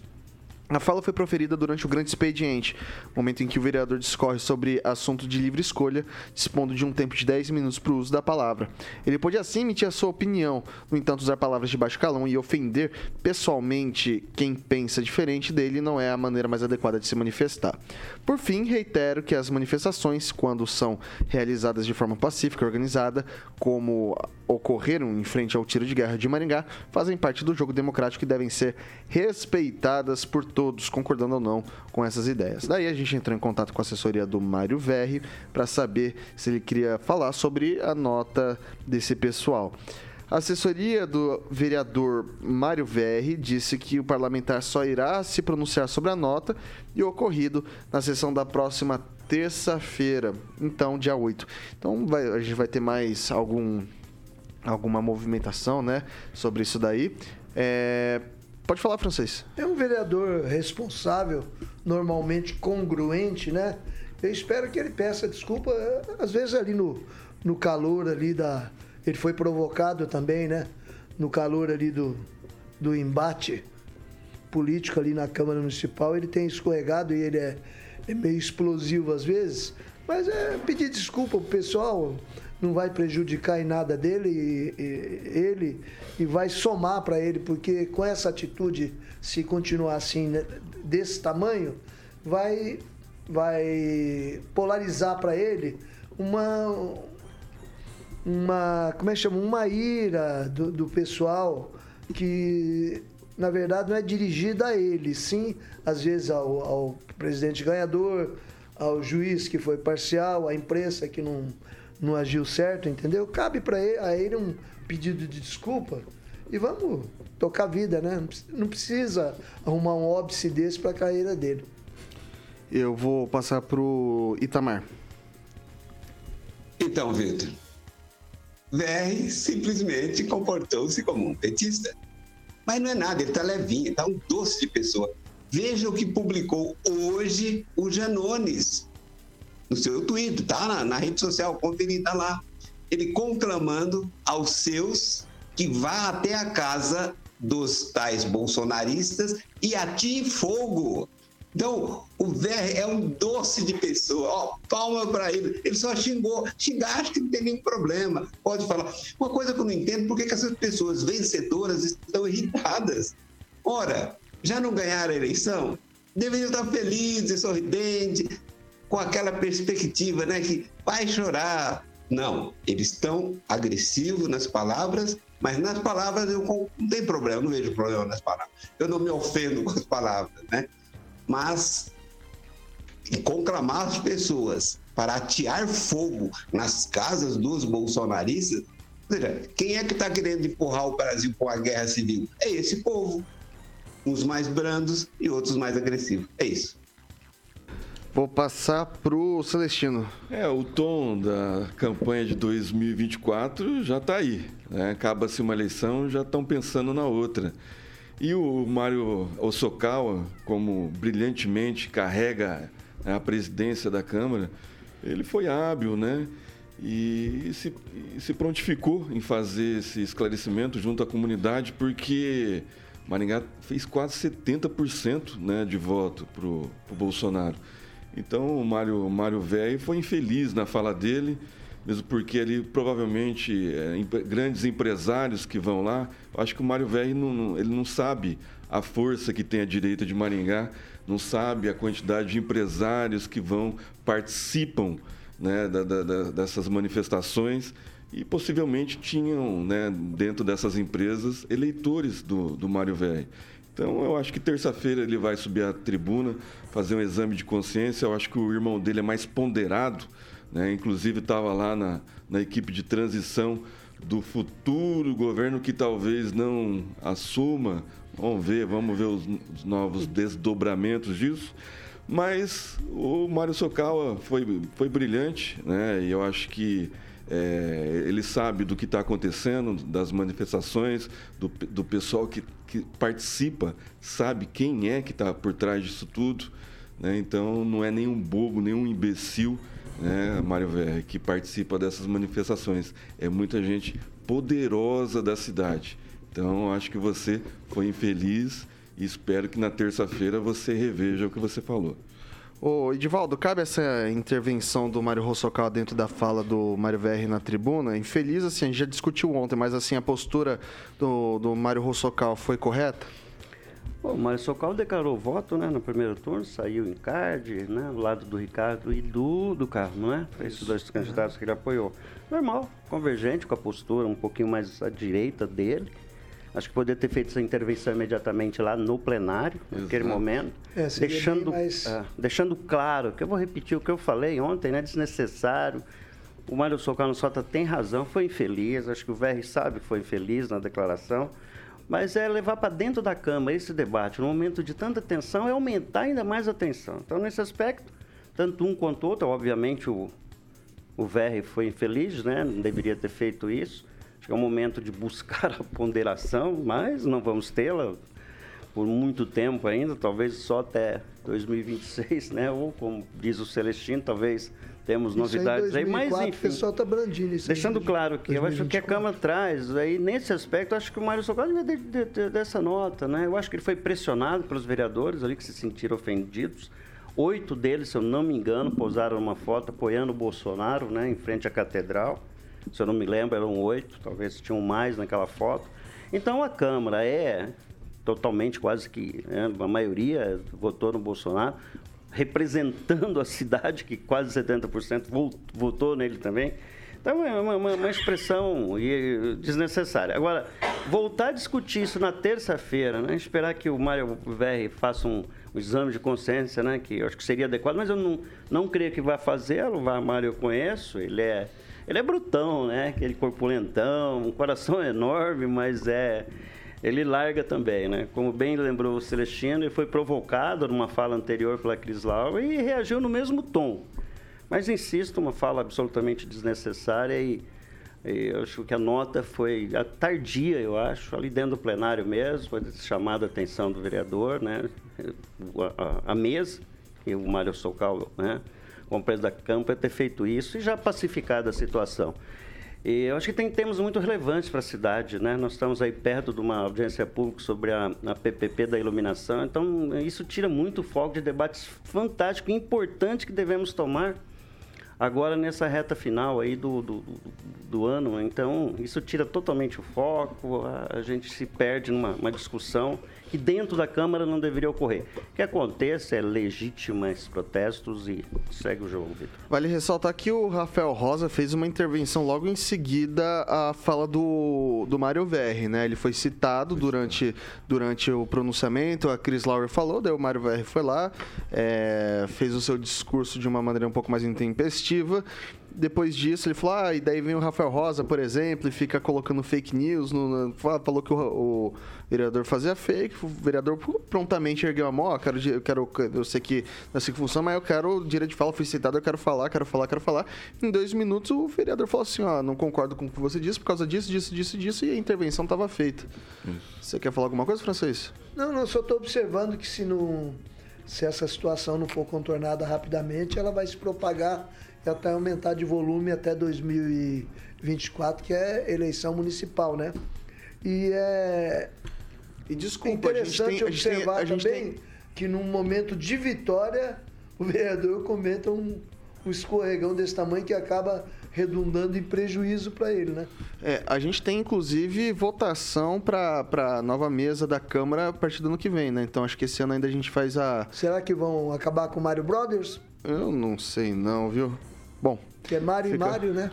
A fala foi proferida durante o grande expediente, momento em que o vereador discorre sobre assunto de livre escolha, dispondo de um tempo de 10 minutos para o uso da palavra. Ele pôde assim emitir a sua opinião, no entanto, usar palavras de baixo calão e ofender pessoalmente quem pensa diferente dele não é a maneira mais adequada de se manifestar. Por fim, reitero que as manifestações, quando são realizadas de forma pacífica e organizada, como ocorreram em frente ao tiro de guerra de Maringá, fazem parte do jogo democrático e devem ser respeitadas por todos, concordando ou não com essas ideias. Daí a gente entrou em contato com a assessoria do Mário Verri para saber se ele queria falar sobre a nota desse pessoal. A assessoria do vereador Mário Verri disse que o parlamentar só irá se pronunciar sobre a nota e o ocorrido na sessão da próxima terça-feira, então dia 8. Então vai- a gente vai ter mais algum alguma movimentação, né, sobre isso daí. É, Pode falar, francês. É um vereador responsável, normalmente congruente, né? Eu espero que ele peça desculpa, eh, às vezes ali no, no calor ali da. Ele foi provocado também, né? No calor ali do, do embate político ali na Câmara Municipal, ele tem escorregado e ele é, é meio explosivo às vezes. Mas é pedir desculpa pro pessoal, não vai prejudicar em nada dele e, e- ele e vai somar para ele, porque com essa atitude, se continuar assim, né, desse tamanho, vai, vai polarizar para ele uma, uma, como é que chama? Uma ira do, do pessoal que, na verdade, não é dirigida a ele, sim, às vezes ao, ao presidente ganhador, ao juiz que foi parcial, à imprensa que não, não agiu certo, entendeu? Cabe para ele, a ele um pedido de desculpa e vamos tocar a vida, né? Não precisa- arrumar um óbice desse para a carreira dele. Eu vou passar pro Itamar. Então, Vitor, VR simplesmente comportou-se como um petista. Mas não é nada, ele tá levinho, tá um doce de pessoa. Veja o que publicou hoje o Janones no seu Twitter, tá na, na rede social, conferir, tá lá. Ele conclamando aos seus que vá até a casa dos tais bolsonaristas e atire fogo. Então, o VR é um doce de pessoa. Ó, palma para ele. Ele só xingou. Xingar, acho que não tem nenhum problema. Pode falar. Uma coisa que eu não entendo, por que que essas pessoas vencedoras estão irritadas? Ora, já não ganharam a eleição? Deveriam estar felizes, sorridentes, com aquela perspectiva, né? Que vai chorar. Não, eles estão agressivos nas palavras, mas nas palavras eu não tem problema, não vejo problema nas palavras. Eu não me ofendo com as palavras, né? Mas conclamar as pessoas para atear fogo nas casas dos bolsonaristas, ou seja, quem é que está querendo empurrar o Brasil para uma guerra civil? É esse povo. Uns mais brandos e outros mais agressivos. É isso. Vou passar pro Celestino. É, o tom da campanha de 2024 já está aí. Né? Acaba-se uma eleição, já estão pensando na outra. E o Mário Osokawa, como brilhantemente carrega né, a presidência da Câmara, ele foi hábil, né? E se, se prontificou em fazer esse esclarecimento junto à comunidade, porque Maringá fez quase 70% né, de voto para o Bolsonaro. Então o Mário, Mário Velho foi infeliz na fala dele, mesmo porque ele provavelmente é, grandes empresários que vão lá. Acho que o Mário Velho não, ele não sabe a força que tem a direita de Maringá, não sabe a quantidade de empresários que vão, participam né, da, da, dessas manifestações e possivelmente tinham né, dentro dessas empresas eleitores do, do Mário Velho. Então eu acho que terça-feira ele vai subir à tribuna, fazer um exame de consciência. Eu acho que o irmão dele é mais ponderado, né? inclusive estava lá na, na equipe de transição do futuro governo que talvez não assuma. Vamos ver, vamos ver os, os novos desdobramentos disso. Mas o Mário Sokawa foi, foi brilhante, né? E eu acho que é, ele sabe do que está acontecendo, das manifestações, do, do pessoal que, que participa, sabe quem é que está por trás disso tudo. Né? Então não é nenhum bobo, nenhum imbecil, né, Mário Verre, que participa dessas manifestações. É muita gente poderosa da cidade. Então acho que você foi infeliz e espero que na terça-feira você reveja o que você falou. Ô, Edivaldo, cabe essa intervenção do Mário Rossocal dentro da fala do Mário VR na tribuna? Infeliz, assim, a gente já discutiu ontem, mas assim, a postura do, do Mário Rossocal foi correta? o Mário Socal declarou voto né, no primeiro turno, saiu em card, né, do lado do Ricardo e do, do Carro, não é? Esses dois candidatos que ele apoiou. Normal, convergente com a postura um pouquinho mais à direita dele. Acho que poderia ter feito essa intervenção imediatamente lá no plenário, Exato. naquele momento, é, deixando, mais... uh, deixando claro, que eu vou repetir o que eu falei ontem, né? Desnecessário. O Mário Socorro Sota tem razão, foi infeliz, acho que o VR sabe que foi infeliz na declaração, mas é levar para dentro da Câmara esse debate, no momento de tanta tensão, é aumentar ainda mais a tensão. Então, nesse aspecto, tanto um quanto outro, obviamente o, o VR foi infeliz, né? Não deveria ter feito isso Acho que é um momento de buscar a ponderação, mas não vamos tê-la por muito tempo ainda, talvez só até 2026, né? Ou como diz o Celestino, talvez temos novidades aí, mas enfim. O pessoal está brandindo isso. Deixando claro que 2024. eu acho que a Câmara traz, aí nesse aspecto, acho que o Mário Socorro deve ter dessa nota, né? Eu acho que ele foi pressionado pelos vereadores ali que se sentiram ofendidos. Oito deles, se eu não me engano, posaram uma foto apoiando o Bolsonaro, né, em frente à catedral se eu não me lembro, eram oito, talvez tinham mais naquela foto. Então a Câmara é totalmente, quase que, né, a maioria votou no Bolsonaro, representando a cidade, que quase 70% votou nele também. Então é uma, uma, uma, expressão desnecessária. Agora, voltar a discutir isso na terça-feira, né? esperar que o Mário Verri faça um, exame de consciência, né? que eu acho que seria adequado, mas eu não, não creio que vai fazê-lo. O Mário eu conheço, ele é ele é brutão, né? Aquele corpulentão, um coração enorme, mas é. Ele larga também, né? Como bem lembrou o Celestino, ele foi provocado numa fala anterior pela Cris Laura e reagiu no mesmo tom. Mas insisto, uma fala absolutamente desnecessária e, e eu acho que a nota foi tardia, eu acho, ali dentro do plenário mesmo, foi chamada a atenção do vereador, né? A, a, a mesa, e o Mário Socal, né? Como presidente da Câmara, ter feito isso e já pacificado a situação. E eu acho que tem temas muito relevantes para a cidade, né? Nós estamos aí perto de uma audiência pública sobre a, a PPP da iluminação, então isso tira muito foco de debates fantásticos e importantes que devemos tomar agora nessa reta final aí do, do, do, ano. Então, isso tira totalmente o foco, a gente se perde numa discussão que dentro da Câmara não deveria ocorrer. O que acontece é legítimos protestos e segue o jogo, Vitor. Vale ressaltar que o Rafael Rosa fez uma intervenção logo em seguida à fala do, do Mário Verri, né? Ele foi citado durante, durante o pronunciamento, a Cris Lauer falou, daí o Mário Verri foi lá, é, fez o seu discurso de uma maneira um pouco mais intempestiva depois disso, ele falou, ah, e daí vem o Rafael Rosa, por exemplo, e fica colocando fake news, no, no, falou que o, o, vereador fazia fake, o vereador prontamente ergueu a mão, oh, quero, eu quero, eu sei que não é assim que funciona, mas eu quero direito de fala, fui citado, eu quero falar, quero falar, quero falar. Em dois minutos, o vereador falou assim, ó, oh, não concordo com o que você disse, por causa disso, disso, disso, disso, e a intervenção estava feita. Isso. Você quer falar alguma coisa, Francês? Não, não, só estou observando que se não... Se essa situação não for contornada rapidamente, ela vai se propagar até aumentar de volume até 2024, que é eleição municipal, né? E é, E desculpa, a gente Interessante tem, a gente tem, observar a gente também tem, que num momento de vitória, o vereador cometa um, um escorregão desse tamanho que acaba redundando em prejuízo para ele, né? é, a gente tem inclusive votação para a nova mesa da Câmara a partir do ano que vem, né? Então acho que esse ano ainda a gente faz a. Será que vão acabar com o Mario Brothers? Eu não sei não, viu? Bom, Que é Mario Fica- e Mario, né?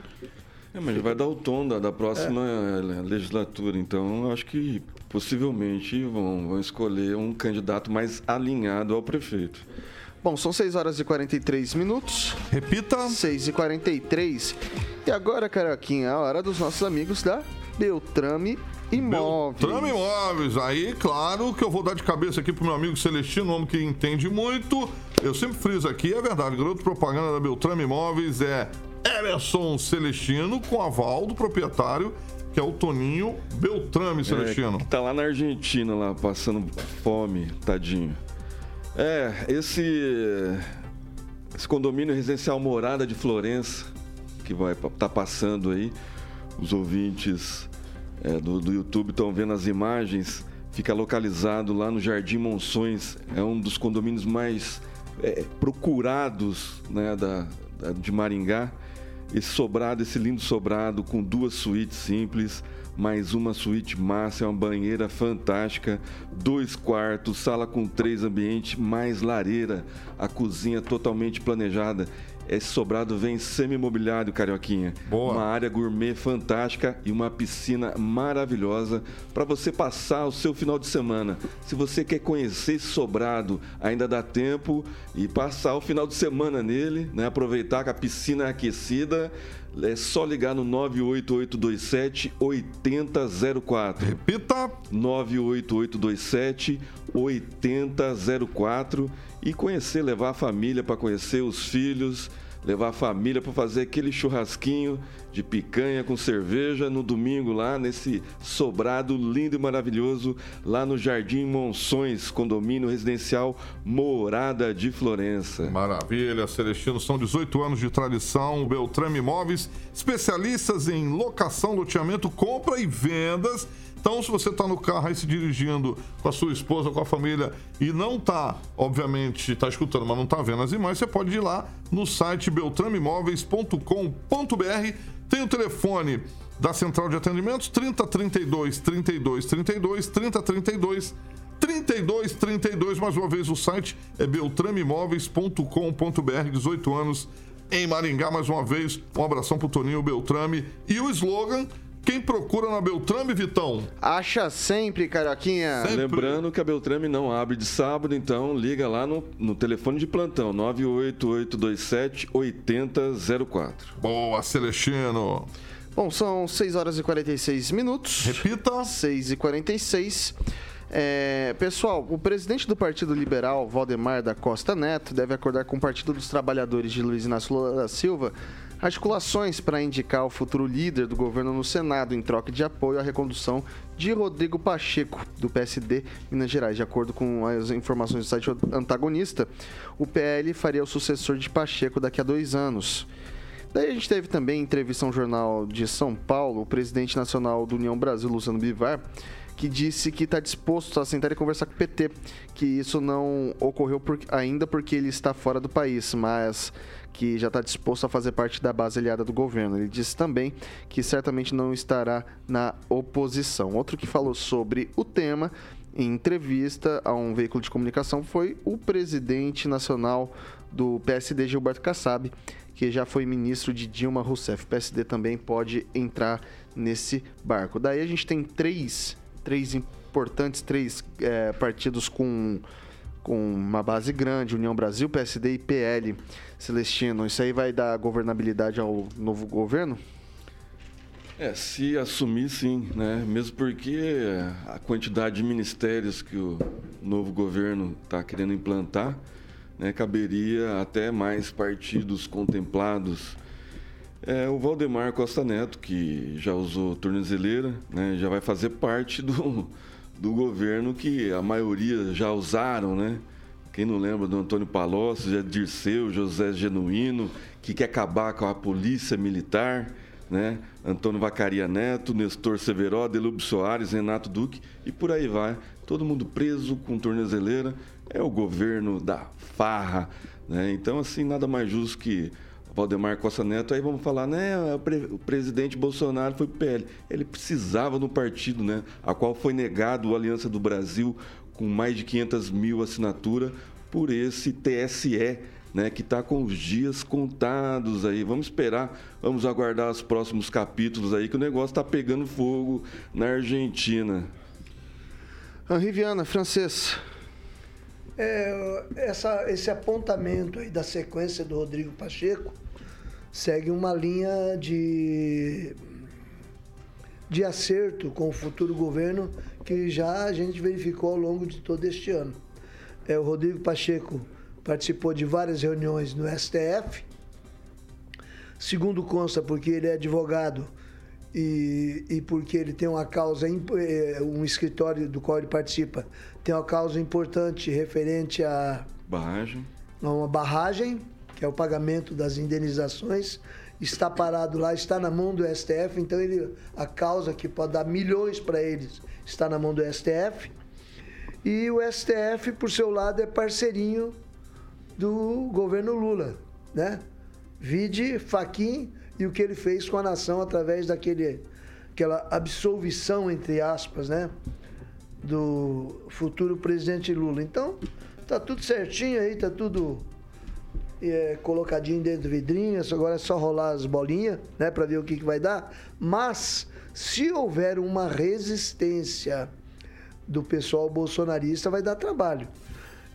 É, mas vai dar o tom da, da próxima eh, legislatura. Então, eu acho que possivelmente vão, vão escolher um candidato mais alinhado ao prefeito. bom, são 6 horas e 43 minutos. Repita. 6 e 43 E agora, Caroquinha, a hora dos nossos amigos da Beltrame Imóveis. Beltrame Imóveis. Aí, claro que eu vou dar de cabeça aqui pro meu amigo Celestino, um homem que entende muito. Eu sempre friso aqui, é verdade, garoto propaganda da Beltrame Imóveis é Emerson Celestino, com aval do proprietário, que é o Toninho Beltrame Celestino. É, tá lá na Argentina, lá, passando fome, tadinho. É, esse, esse condomínio residencial Morada de Florença, que vai tá passando aí, os ouvintes é, do, do YouTube estão vendo as imagens, fica localizado lá no Jardim Monções, é um dos condomínios mais é, procurados né, da, da- de Maringá. Esse sobrado, esse lindo sobrado com duas suítes simples, mais uma suíte massa, é uma banheira fantástica, dois quartos, sala com três ambientes, mais lareira, a cozinha totalmente planejada. Esse sobrado vem semi-imobiliário, Carioquinha. Boa. Uma área gourmet fantástica e uma piscina maravilhosa para você passar o seu final de semana. Se você quer conhecer esse sobrado, ainda dá tempo e passar o final de semana nele, né? Aproveitar que a piscina é aquecida. É só ligar no 98827 8004. Repita. 98827 8004 e conhecer, levar a família para conhecer os filhos, levar a família para fazer aquele churrasquinho de picanha com cerveja no domingo lá nesse sobrado lindo e maravilhoso lá no Jardim Monções, condomínio residencial Morada de Florença. Maravilha, Celestino. São 18 anos de tradição. Beltrame Imóveis, especialistas em locação, loteamento, compra e vendas. Então, se você está no carro aí se dirigindo com a sua esposa, com a família e não está, obviamente, está escutando, mas não está vendo as imagens, você pode ir lá no site beltrameimóveis.com.br. Tem o telefone da central de atendimentos 3032 32 32 3032 3232, mais uma vez o site é beltrameimóveis.com.br, 18 anos em Maringá, mais uma vez, um abração pro Toninho Beltrame. E o slogan, quem procura na Beltrame, Vitão? Acha sempre, Carioquinha. Sempre. Lembrando que a Beltrame não abre de sábado, então liga lá no, no telefone de plantão 98827 8004. Boa, Celestino. Bom, são 6 horas e 46 minutos. Repita. 6 e 46 é, pessoal, o presidente do Partido Liberal, Valdemar da Costa Neto, deve acordar com o Partido dos Trabalhadores de Luiz Inácio Lula da Silva articulações para indicar o futuro líder do governo no Senado em troca de apoio à recondução de Rodrigo Pacheco, do PSD Minas Gerais. De acordo com as informações do site antagonista, o PL faria o sucessor de Pacheco daqui a dois anos. Daí a gente teve também entrevista a um jornal de São Paulo, o presidente nacional do União Brasil, Luciano Bivar, que disse que está disposto a sentar e conversar com o PT, que isso não ocorreu por- ainda porque ele está fora do país, mas que já está disposto a fazer parte da base aliada do governo. Ele disse também que certamente não estará na oposição. Outro que falou sobre o tema em entrevista a um veículo de comunicação foi o presidente nacional do PSD, Gilberto Kassab, que já foi ministro de Dilma Rousseff. O PSD também pode entrar nesse barco. Daí a gente tem três, três importantes, três eh, partidos com, com uma base grande, União Brasil, PSD e PL. Celestino, isso aí vai dar governabilidade ao novo governo? É, se assumir sim, né? Mesmo porque a quantidade de ministérios que o novo governo está querendo implantar, né, caberia até mais partidos contemplados. É, o Valdemar Costa Neto, que já usou tornozeleira, né, já vai fazer parte do, do governo que a maioria já usaram, né? Quem não lembra do Antônio Palocci, Dirceu, José Genuíno, que quer acabar com a polícia militar, né? Antônio Vacaria Neto, Nestor Severo, Delúbio Soares, Renato Duque e por aí vai. Todo mundo preso com tornezeleira. É o governo da farra, né? Então, assim, nada mais justo que Valdemar Costa Neto, aí vamos falar, né? O, pre o presidente Bolsonaro foi pro PL. Ele precisava no partido, né? A qual foi negado a Aliança do Brasil com mais de 500 mil assinaturas por esse TSE, né? Que está com os dias contados aí. Vamos esperar, vamos aguardar os próximos capítulos aí, que o negócio está pegando fogo na Argentina. Henri Viana, francês. É, essa, esse apontamento aí da sequência do Rodrigo Pacheco segue uma linha de, de acerto com o futuro governo que já a gente verificou ao longo de todo este ano. É, o Rodrigo Pacheco participou de várias reuniões no STF, segundo consta, porque ele é advogado e, e porque ele tem uma causa, é, um escritório do qual ele participa, tem uma causa importante referente a barragem. A uma barragem, que é o pagamento das indenizações, está parado lá, está na mão do STF, então ele, a causa que pode dar milhões para eles está na mão do STF. E o STF, por seu lado, é parceirinho do governo Lula, né? Vide Faquim e o que ele fez com a nação através daquele aquela absolvição entre aspas, né, do futuro presidente Lula. Então, tá tudo certinho aí, tá tudo é, colocadinho dentro do vidrinho, agora é só rolar as bolinhas, né, para ver o que, que vai dar. Mas se houver uma resistência do pessoal bolsonarista, vai dar trabalho.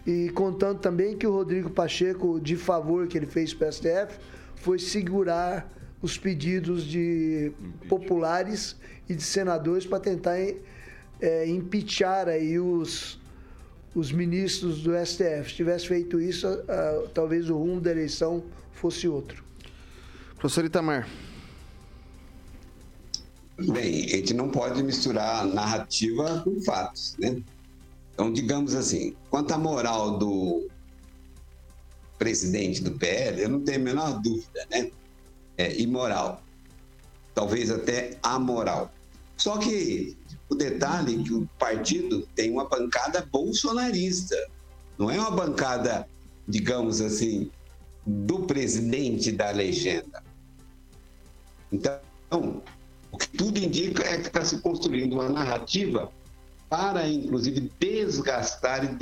E contando também que o Rodrigo Pacheco, de favor que ele fez para o STF, foi segurar os pedidos de populares e de senadores para tentar é, impeachar aí os, os ministros do STF. Se tivesse feito isso, uh, talvez o rumo da eleição fosse outro. Professor Itamar. Bem, a gente não pode misturar narrativa com fatos, né? Então, digamos assim, quanto à moral do presidente do PL, eu não tenho a menor dúvida, né? é, imoral, talvez até amoral. Só que o detalhe é que o partido tem uma bancada bolsonarista, não é uma bancada, digamos assim, do presidente da legenda. Então, o que tudo indica é que está se construindo uma narrativa para, inclusive, desgastar e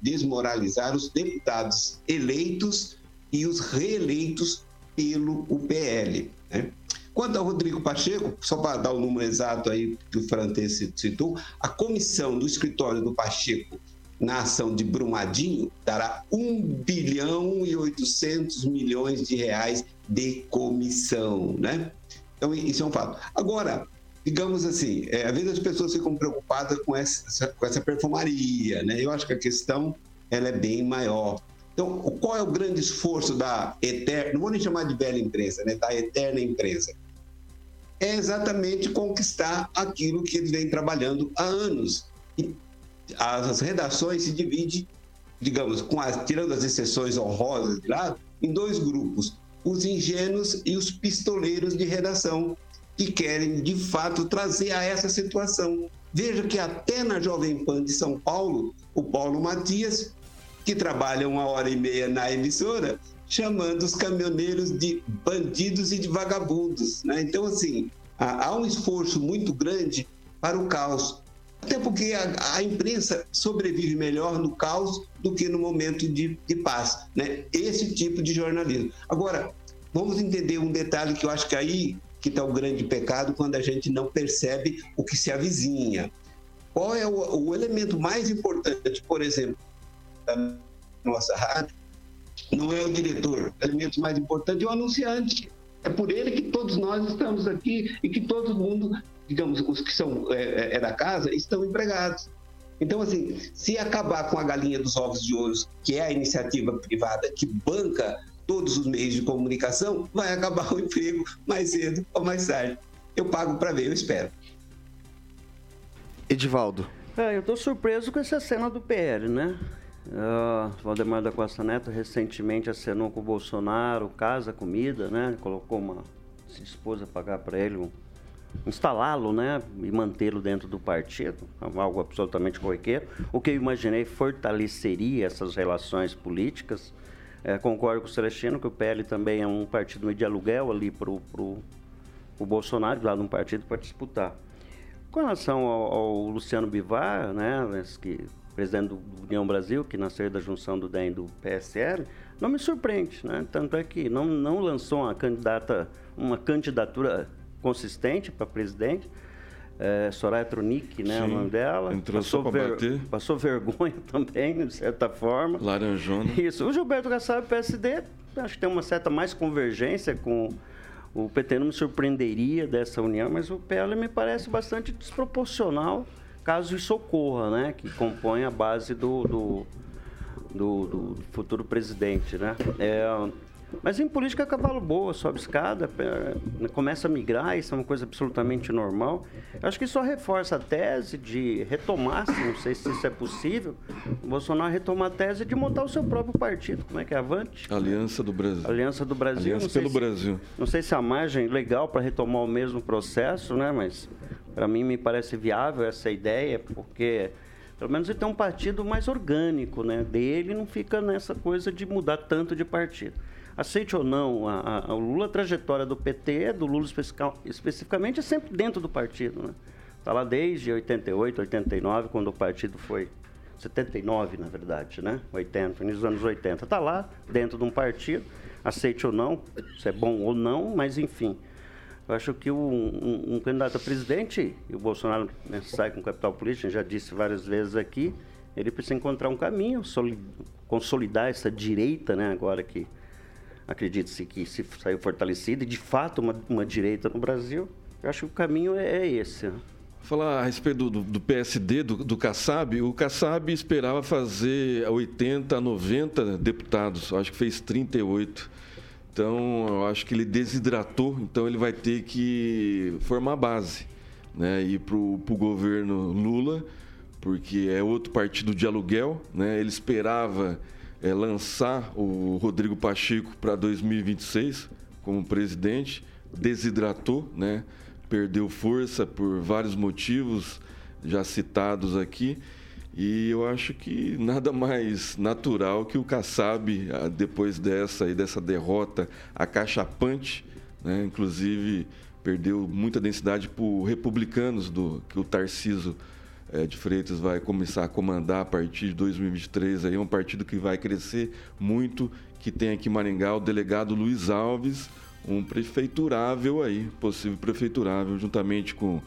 desmoralizar os deputados eleitos e os reeleitos pelo UPL. Né? Quanto ao Rodrigo Pacheco, só para dar o número exato aí que o Frantes citou, a comissão do escritório do Pacheco na ação de Brumadinho dará 1 bilhão e 800 milhões de reais de comissão, né? Então, isso é um fato. Agora, digamos assim, é, às vezes as pessoas ficam preocupadas com essa, com essa perfumaria, né? Eu acho que a questão ela é bem maior. Então, qual é o grande esforço da eterna, não vou nem chamar de velha imprensa, né, da eterna imprensa? É exatamente conquistar aquilo que eles vêm trabalhando há anos. E as redações se dividem, digamos, as, tirando as exceções honrosas de lado, em dois grupos: os ingênuos e os pistoleiros de redação, que querem de fato trazer a essa situação. Veja que até na Jovem Pan de São Paulo, o Paulo Matias que trabalha uma hora e meia na emissora, chamando os caminhoneiros de bandidos e de vagabundos. Né? Então, assim, há um esforço muito grande para o caos. Até porque a, a imprensa sobrevive melhor no caos do que no momento de, de paz. Né? Esse tipo de jornalismo. Agora, vamos entender um detalhe que eu acho que aí que está o grande pecado quando a gente não percebe o que se avizinha. Qual é o, o elemento mais importante, por exemplo, da nossa rádio, não é o diretor. O elemento mais importante é o anunciante. É por ele que todos nós estamos aqui e que todo mundo, digamos, os que são é, é, é da casa, estão empregados. Então, assim, se acabar com a galinha dos ovos de ouro, que é a iniciativa privada que banca todos os meios de comunicação, vai acabar o emprego mais cedo ou mais tarde. Eu pago para ver, eu espero. Edivaldo. É, eu estou surpreso com essa cena do PL, né? Uh, Valdemar da Costa Neto recentemente acenou com o Bolsonaro, casa, comida, né? Colocou uma se dispôs a pagar para ele um instalá-lo, né, e mantê-lo dentro do partido, algo absolutamente corriqueiro. O que eu imaginei fortaleceria essas relações políticas. É, concordo com o Celestino que o PL também é um partido de aluguel ali para o Bolsonaro, lá de um partido para disputar. Com relação ao, ao, Luciano Bivar, né, que presidente do União Brasil, que nasceu da junção do DEM e do PSL, não me surpreende, né? Tanto é que não, não lançou uma candidata, uma candidatura consistente para presidente. É, Soraya Tronic, né, Sim, o nome dela. Entrou passou, ver, passou vergonha também, de certa forma. Laranjona. Isso. O Gilberto Kassab, PSD, acho que tem uma certa mais convergência com o PT. Não me surpreenderia dessa união, mas o PL me parece bastante desproporcional, caso isso ocorra, né? Que compõe a base do, do, do, do futuro presidente, né? É, mas em política, cavalo boa, sobe escada, começa a migrar, isso é uma coisa absolutamente normal. Eu acho que só reforça a tese de retomar, não sei se isso é possível, o Bolsonaro retomar a tese de montar o seu próprio partido. Como é que é? Avante? Aliança do Brasil. Aliança do Brasil. Aliança pelo se, Brasil. Não sei se a margem legal para retomar o mesmo processo, né? Mas para mim me parece viável essa ideia, porque pelo menos ele tem um partido mais orgânico, né? Dele não fica nessa coisa de mudar tanto de partido aceite ou não, a, a, Lula, a trajetória do PT, do Lula especificamente, é sempre dentro do partido. Né? Está lá desde 88, 89, quando o partido foi. 79, na verdade, né? 80, início dos anos 80. Está lá, dentro de um partido, aceite ou não, se é bom ou não, mas enfim. Eu acho que um, um, um candidato a presidente, e o Bolsonaro né, sai com capital político, já disse várias vezes aqui, ele precisa encontrar um caminho, consolidar essa direita, né, agora que acredita-se que se saiu fortalecida e de fato uma, uma direita no Brasil. Eu acho que o caminho é, é esse. Né? Falar a respeito do, do PSD, do, do Kassab, o Kassab esperava fazer 80 a 90 deputados, acho que fez 38. Então, eu acho que ele desidratou, então ele vai ter que formar base, né? Ir para o governo Lula, porque é outro partido de aluguel, né? Ele esperava é, lançar o Rodrigo Pacheco para 2026 como presidente, desidratou, né? perdeu força por vários motivos já citados aqui. E eu acho que nada mais natural que o Kassab, depois dessa e dessa derrota acachapante, né? inclusive perdeu muita densidade por republicanos do que o Tarciso é, de Freitas vai começar a comandar a partir de 2023. Aí é um partido que vai crescer muito, que tem aqui em Maringá o delegado Luiz Alves, um prefeiturável aí, possível prefeiturável, juntamente com,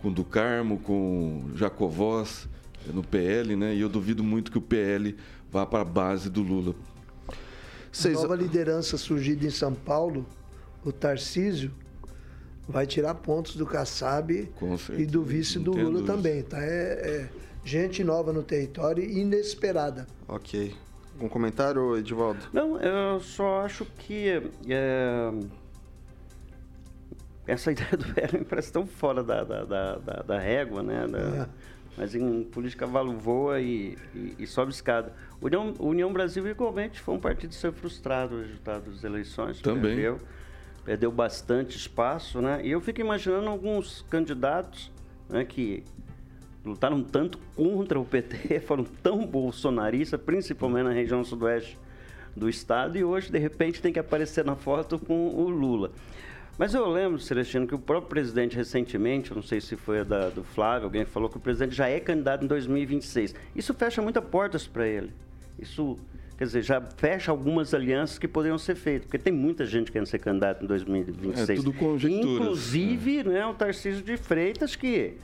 com do Carmo, com Jacovós, no PL, né? E eu duvido muito que o PL vá para a base do Lula. Seis... Nova liderança surgida em São Paulo, o Tarcísio, vai tirar pontos do Kassab e do vice do Lula dúvida. também, tá? É, é, gente nova no território inesperada. Ok. Um comentário, Edivaldo? Não, eu só acho que é, essa ideia do PL me parece tão fora da, da, da, da, da régua, né? Da, é. Mas em política cavalo voa e, e, e sobe escada. União, União Brasil igualmente foi um partido que ser frustrado o resultado das eleições. Também. Perdeu perdeu bastante espaço, né? E eu fico imaginando alguns candidatos né, que lutaram tanto contra o PT, foram tão bolsonaristas, principalmente na região sudoeste do estado, e hoje, de repente, tem que aparecer na foto com o Lula. Mas eu lembro, Celestino, que o próprio presidente recentemente, não sei se foi a da, do Flávio, alguém falou que o presidente já é candidato em 2026. Isso fecha muitas portas para ele. Isso Quer dizer, já fecha algumas alianças que poderiam ser feitas, porque tem muita gente querendo ser candidato em 2026. É tudo conjecturas. Inclusive, é. né, o Tarcísio de Freitas, que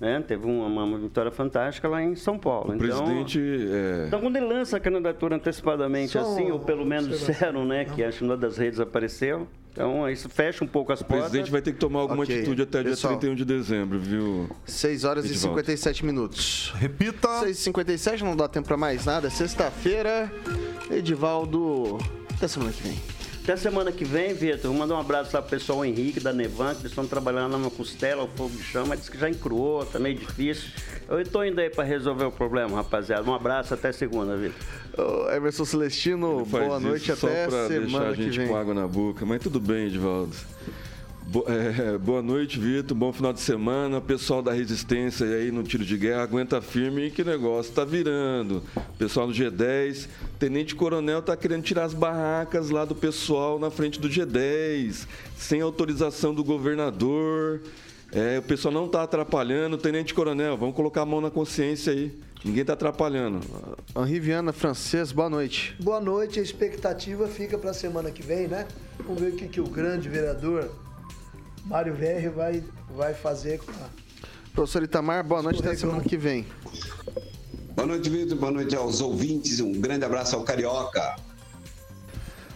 né, teve uma, uma, vitória fantástica lá em São Paulo. O então, presidente. É... Então, quando ele lança a candidatura antecipadamente Só assim, ou pelo menos disseram né, que acho que uma das redes apareceu, então, isso fecha um pouco as portas. O presidente vai ter que tomar alguma okay. atitude até Pessoal, dia 31 de dezembro, viu? 6 horas e 57 minutos. Repita! 6 e 57 não dá tempo para mais nada. Sexta-feira, Edivaldo. Até semana que vem. Até semana que vem, Vitor. Vou mandar um abraço lá pro pessoal Henrique da Nevan, que eles estão trabalhando numa costela, o fogo de chama, disse que já encruou, tá meio difícil. Eu estou indo aí para resolver o problema, rapaziada. Um abraço, até segunda, Vitor. Oh, Emerson Celestino, boa noite, até só pra semana deixar a gente com água na boca, mas tudo bem, Edvaldo. Bo- é, boa noite, Vitor. Bom final de semana. Pessoal da Resistência aí no tiro de guerra, aguenta firme que o negócio tá virando. Pessoal do G10, Tenente Coronel tá querendo tirar as barracas lá do pessoal na frente do G10, sem autorização do governador. É, o pessoal não tá atrapalhando. Tenente Coronel, vamos colocar a mão na consciência aí. Ninguém tá atrapalhando. Henri Viana, francês, boa noite. Boa noite, a expectativa fica para a semana que vem, né? Vamos ver o que, que o grande vereador Mário Verri vai, vai fazer com a. Professor Itamar, boa noite, até semana que vem. Boa noite, Vitor. Boa noite aos ouvintes. Um grande abraço ao Carioca.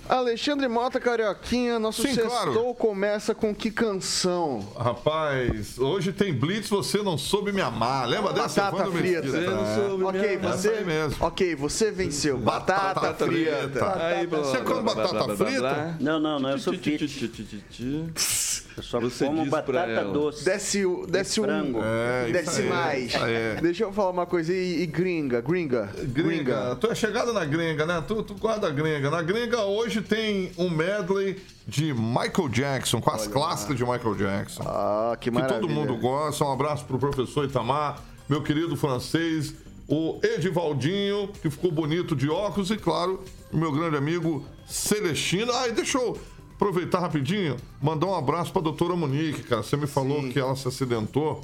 Alexandre Mota, Carioquinha, nosso Sim, sextou claro. começa com que canção? Rapaz, hoje tem Blitz, você não soube me amar. Lembra dessa? Batata frita. Você não É. soube Ok, me amar. você- aí mesmo. Ok, você venceu. Batata, frita. Aí, blá, Você come batata blá, frita? Não, não, não, eu sou fit. Eu só Você como diz batata ela. doce. Desce, o- desce um. frango. É, desce aí, mais. aí. Deixa eu falar uma coisa. E, e gringa, gringa. Gringa, tu é chegada na gringa, né? Tu, tu guarda a gringa. Na gringa hoje tem um medley de Michael Jackson, com as clássicas de Michael Jackson. Ah, que que maravilha. todo mundo gosta. Um abraço pro professor Itamar, meu querido francês, o Edivaldinho, que ficou bonito de óculos, e claro, o meu grande amigo Celestino. Ah, e deixa eu aproveitar rapidinho, mandar um abraço pra doutora Monique, cara. Você me falou Sim. que ela se acidentou.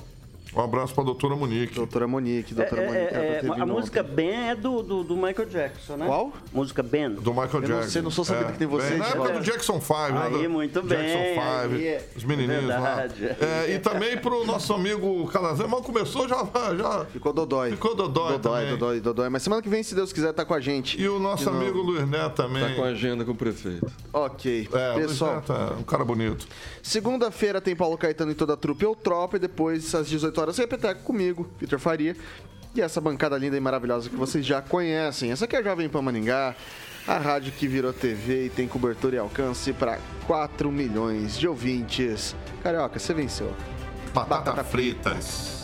Um abraço pra doutora Monique. Doutora Monique, doutora É, Monique. é, era é, ter a música ontem. Ben é do, do, do Michael Jackson, né? Qual? Música Ben. Do Michael Eu não Jackson. sei, não sou sabendo que tem você, bem, Na época do Jackson 5, né? Aí, muito bem, Jackson 5, aí é os menininhos verdade. lá. É, e também pro nosso amigo Calazé, mas começou já, já Ficou Dodói. ficou Dodói, Dodói, também. Dodói, Dodói. Mas semana que vem, se Deus quiser, tá com a gente. E o nosso amigo Luiz Neto também. Tá com a agenda com o prefeito. Ok. É, o Luiz Pessoal, Neto é um cara bonito. segunda-feira tem Paulo Caetano e toda a trupe ou tropa. E depois, às 18 horas, Repeteco comigo, Vitor Faria. E essa bancada linda e maravilhosa que vocês já conhecem. Essa aqui é a Jovem Pan Maningá. A rádio que virou TV e tem cobertura e alcance para 4 milhões de ouvintes. Carioca, você venceu. Batata, Batata fritas. A